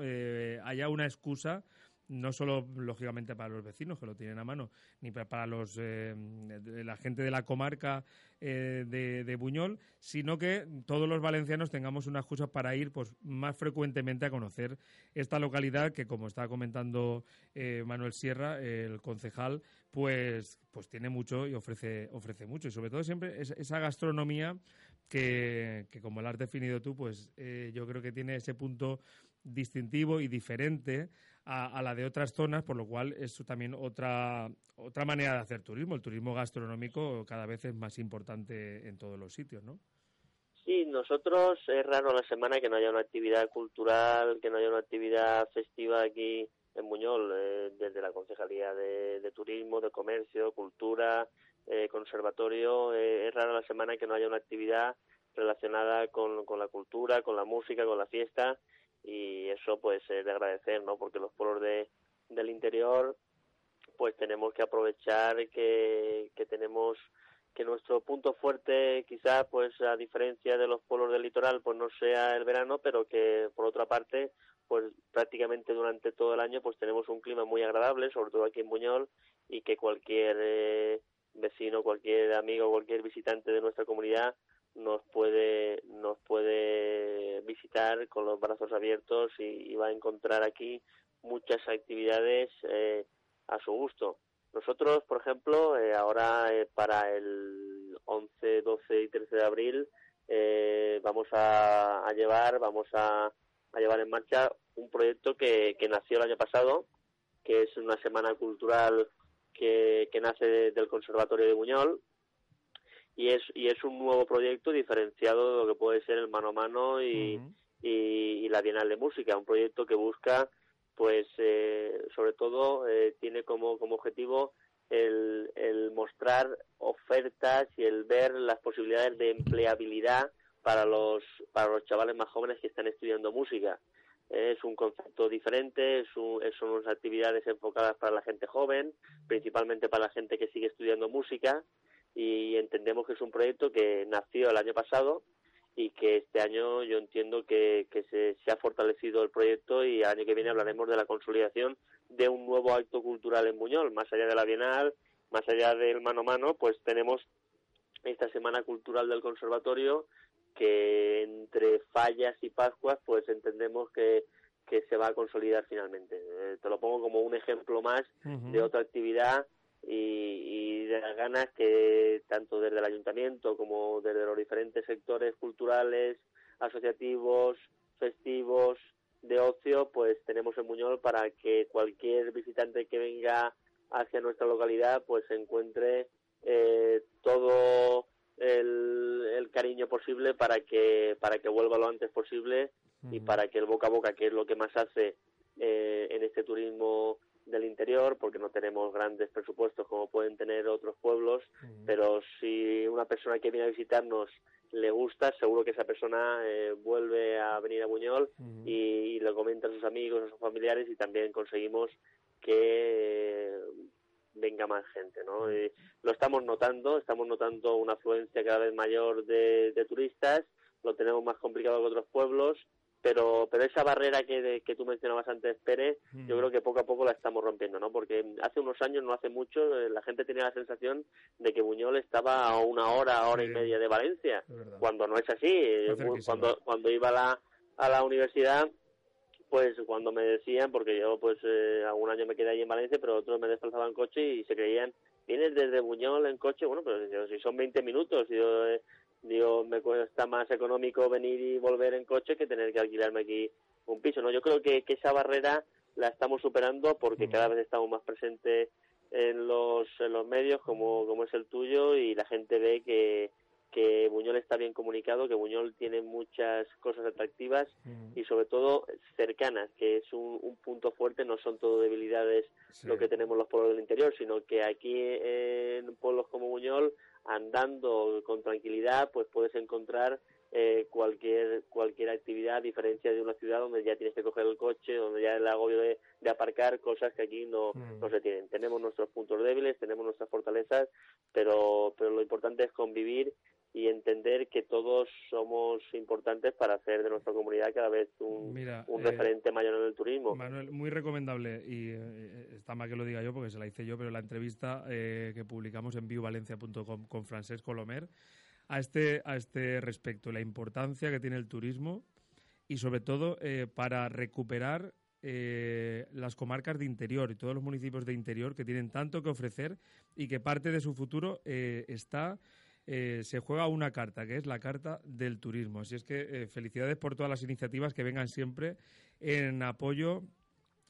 haya una excusa no solo lógicamente para los vecinos que lo tienen a mano, ni pa- para los eh, la gente de la comarca eh, de, Buñol, sino que todos los valencianos tengamos una excusa para ir pues más frecuentemente a conocer esta localidad que como estaba comentando eh, Manuel Sierra, el concejal, pues pues tiene mucho y ofrece ofrece mucho. Y sobre todo siempre es- esa gastronomía que, que como la has definido tú, pues yo creo que tiene ese punto distintivo y diferente a, a la de otras zonas, por lo cual es también otra, otra manera de hacer turismo. El turismo gastronómico cada vez es más importante en todos los sitios, ¿no? Sí, nosotros es raro la semana que no haya una actividad cultural, que no haya una actividad festiva aquí en Buñol, eh, desde la Concejalía de, de Turismo, de Comercio, Cultura, eh, Conservatorio. eh, es raro la semana que no haya una actividad relacionada con, con la cultura, con la música, con la fiesta y eso pues es de agradecer, ¿no? Porque los pueblos de, del interior pues tenemos que aprovechar que, que tenemos que nuestro punto fuerte quizás pues a diferencia de los pueblos del litoral pues no sea el verano pero que por otra parte pues prácticamente durante todo el año pues tenemos un clima muy agradable sobre todo aquí en Buñol y que cualquier eh, vecino cualquier amigo cualquier visitante de nuestra comunidad nos puede nos puede visitar con los brazos abiertos y, y va a encontrar aquí muchas actividades eh, a su gusto. Nosotros, por ejemplo, eh, ahora eh, para el 11, 12 y 13 de abril eh, vamos a, llevar, vamos a, a llevar en marcha un proyecto que, que nació el año pasado, que es una semana cultural que, que nace de- del Conservatorio de Buñol y es y es un nuevo proyecto diferenciado de lo que puede ser el mano a mano y, y, y la Bienal de Música, un proyecto que busca pues eh, sobre todo eh, tiene como, como objetivo el, el mostrar ofertas y el ver las posibilidades de empleabilidad para los para los chavales más jóvenes que están estudiando música. Es un concepto diferente es un- son unas actividades enfocadas para la gente joven principalmente para la gente que sigue estudiando música y entendemos que es un proyecto que nació el año pasado y que este año yo entiendo que, que se, se ha fortalecido el proyecto y el año que viene hablaremos de la consolidación de un nuevo acto cultural en Buñol, más allá de la Bienal, más allá del mano a mano, pues tenemos esta Semana Cultural del Conservatorio que entre fallas y Pascuas pues entendemos que, que se va a consolidar finalmente. Eh, te lo pongo como un ejemplo más de otra actividad y, y de las ganas que tanto desde el ayuntamiento como desde los diferentes sectores culturales, asociativos, festivos, de ocio, pues tenemos en Buñol para que cualquier visitante que venga hacia nuestra localidad pues encuentre eh, todo el, el cariño posible para que para que vuelva lo antes posible y para que el boca a boca que es lo que más hace eh, en este turismo del interior porque no tenemos grandes presupuestos como pueden tener otros pueblos pero si una persona que viene a visitarnos le gusta seguro que esa persona eh, vuelve a venir a Buñol y, y lo comenta a sus amigos a sus familiares y también conseguimos que eh, venga más gente no Y lo estamos notando estamos notando una afluencia cada vez mayor de, de turistas lo tenemos más complicado que otros pueblos pero pero esa barrera que, que tú mencionabas antes, Pérez, yo Mm. creo que poco a poco la estamos rompiendo, ¿no? Porque hace unos años, no hace mucho, eh, la gente tenía la sensación de que Buñol estaba a una hora, hora y media de Valencia, cuando no es así. Eh. Cuando, cuando iba a la, a la universidad, pues cuando me decían, porque yo pues eh, algún año me quedé ahí en Valencia, pero otros me desplazaban en coche y se creían, vienes desde Buñol en coche, bueno, pero si son 20 minutos, yo, eh, digo, me cuesta más económico venir y volver en coche que tener que alquilarme aquí un piso, ¿no? Yo creo que, que esa barrera la estamos superando porque cada vez estamos más presentes en los, en los medios como, como es el tuyo y la gente ve que, que Buñol está bien comunicado, que Buñol tiene muchas cosas atractivas y sobre todo cercanas, que es un, un punto fuerte, no son todo debilidades Sí. lo que tenemos los pueblos del interior, sino que aquí en pueblos como Buñol, andando con tranquilidad, pues puedes encontrar eh, cualquier cualquier actividad a diferencia de una ciudad donde ya tienes que coger el coche, donde ya el agobio de, de aparcar, cosas que aquí no, Mm. no se tienen. Tenemos nuestros puntos débiles, tenemos nuestras fortalezas, pero, pero lo importante es convivir y entender que todos somos importantes para hacer de nuestra comunidad cada vez un, Mira, un eh, referente mayor en el turismo. Manuel, muy recomendable y eh, está mal que lo diga yo porque se la hice yo, pero la entrevista eh, que publicamos en viuvalencia.com con Francesc Colomer a este, a este respecto, la importancia que tiene el turismo y sobre todo eh, para recuperar eh, las comarcas de interior y todos los municipios de interior que tienen tanto que ofrecer y que parte de su futuro eh, está eh, se juega una carta, que es la carta del turismo. Así es que eh, felicidades por todas las iniciativas que vengan siempre en apoyo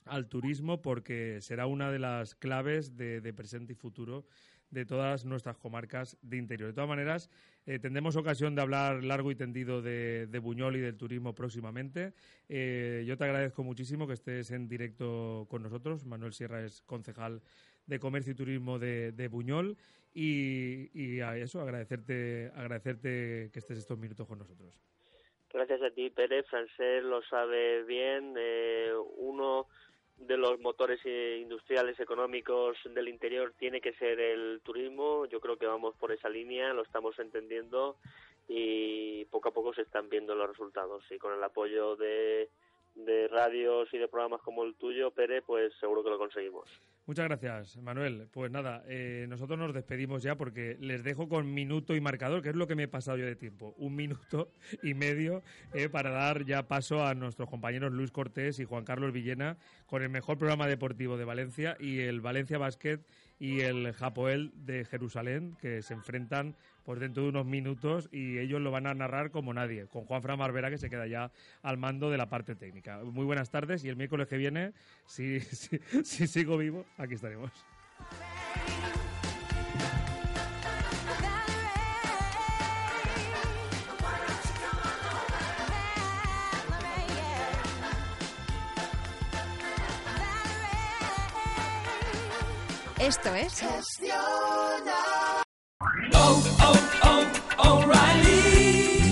al turismo porque será una de las claves de, presente y futuro de todas nuestras comarcas de interior. De todas maneras, eh, tendremos ocasión de hablar largo y tendido de, Buñol y del turismo próximamente. Yo te agradezco muchísimo que estés en directo con nosotros. Manuel Sierra es concejal de Comercio y Turismo de, de Buñol y, y a eso, agradecerte, agradecerte que estés estos minutos con nosotros. Gracias a ti, Pérez. Francés lo sabe bien. Eh, uno de los motores eh, industriales económicos del interior tiene que ser el turismo. Yo creo que vamos por esa línea, lo estamos entendiendo y poco a poco se están viendo los resultados. Y con el apoyo de, de radios y de programas como el tuyo, Pérez, pues seguro que lo conseguimos. Muchas gracias, Manuel. Pues nada, eh, nosotros nos despedimos ya porque les dejo con minuto y marcador, que es lo que me he pasado yo de tiempo. Un minuto y medio eh, para dar ya paso a nuestros compañeros Luis Cortés y Juan Carlos Villena con el mejor programa deportivo de Valencia y el Valencia Basket y el Japoel de Jerusalén, que se enfrentan pues dentro de unos minutos y ellos lo van a narrar como nadie, con Juan Fran Barbera que se queda ya al mando de la parte técnica. Muy buenas tardes y el miércoles que viene, si, si, si sigo vivo, aquí estaremos. Esto es...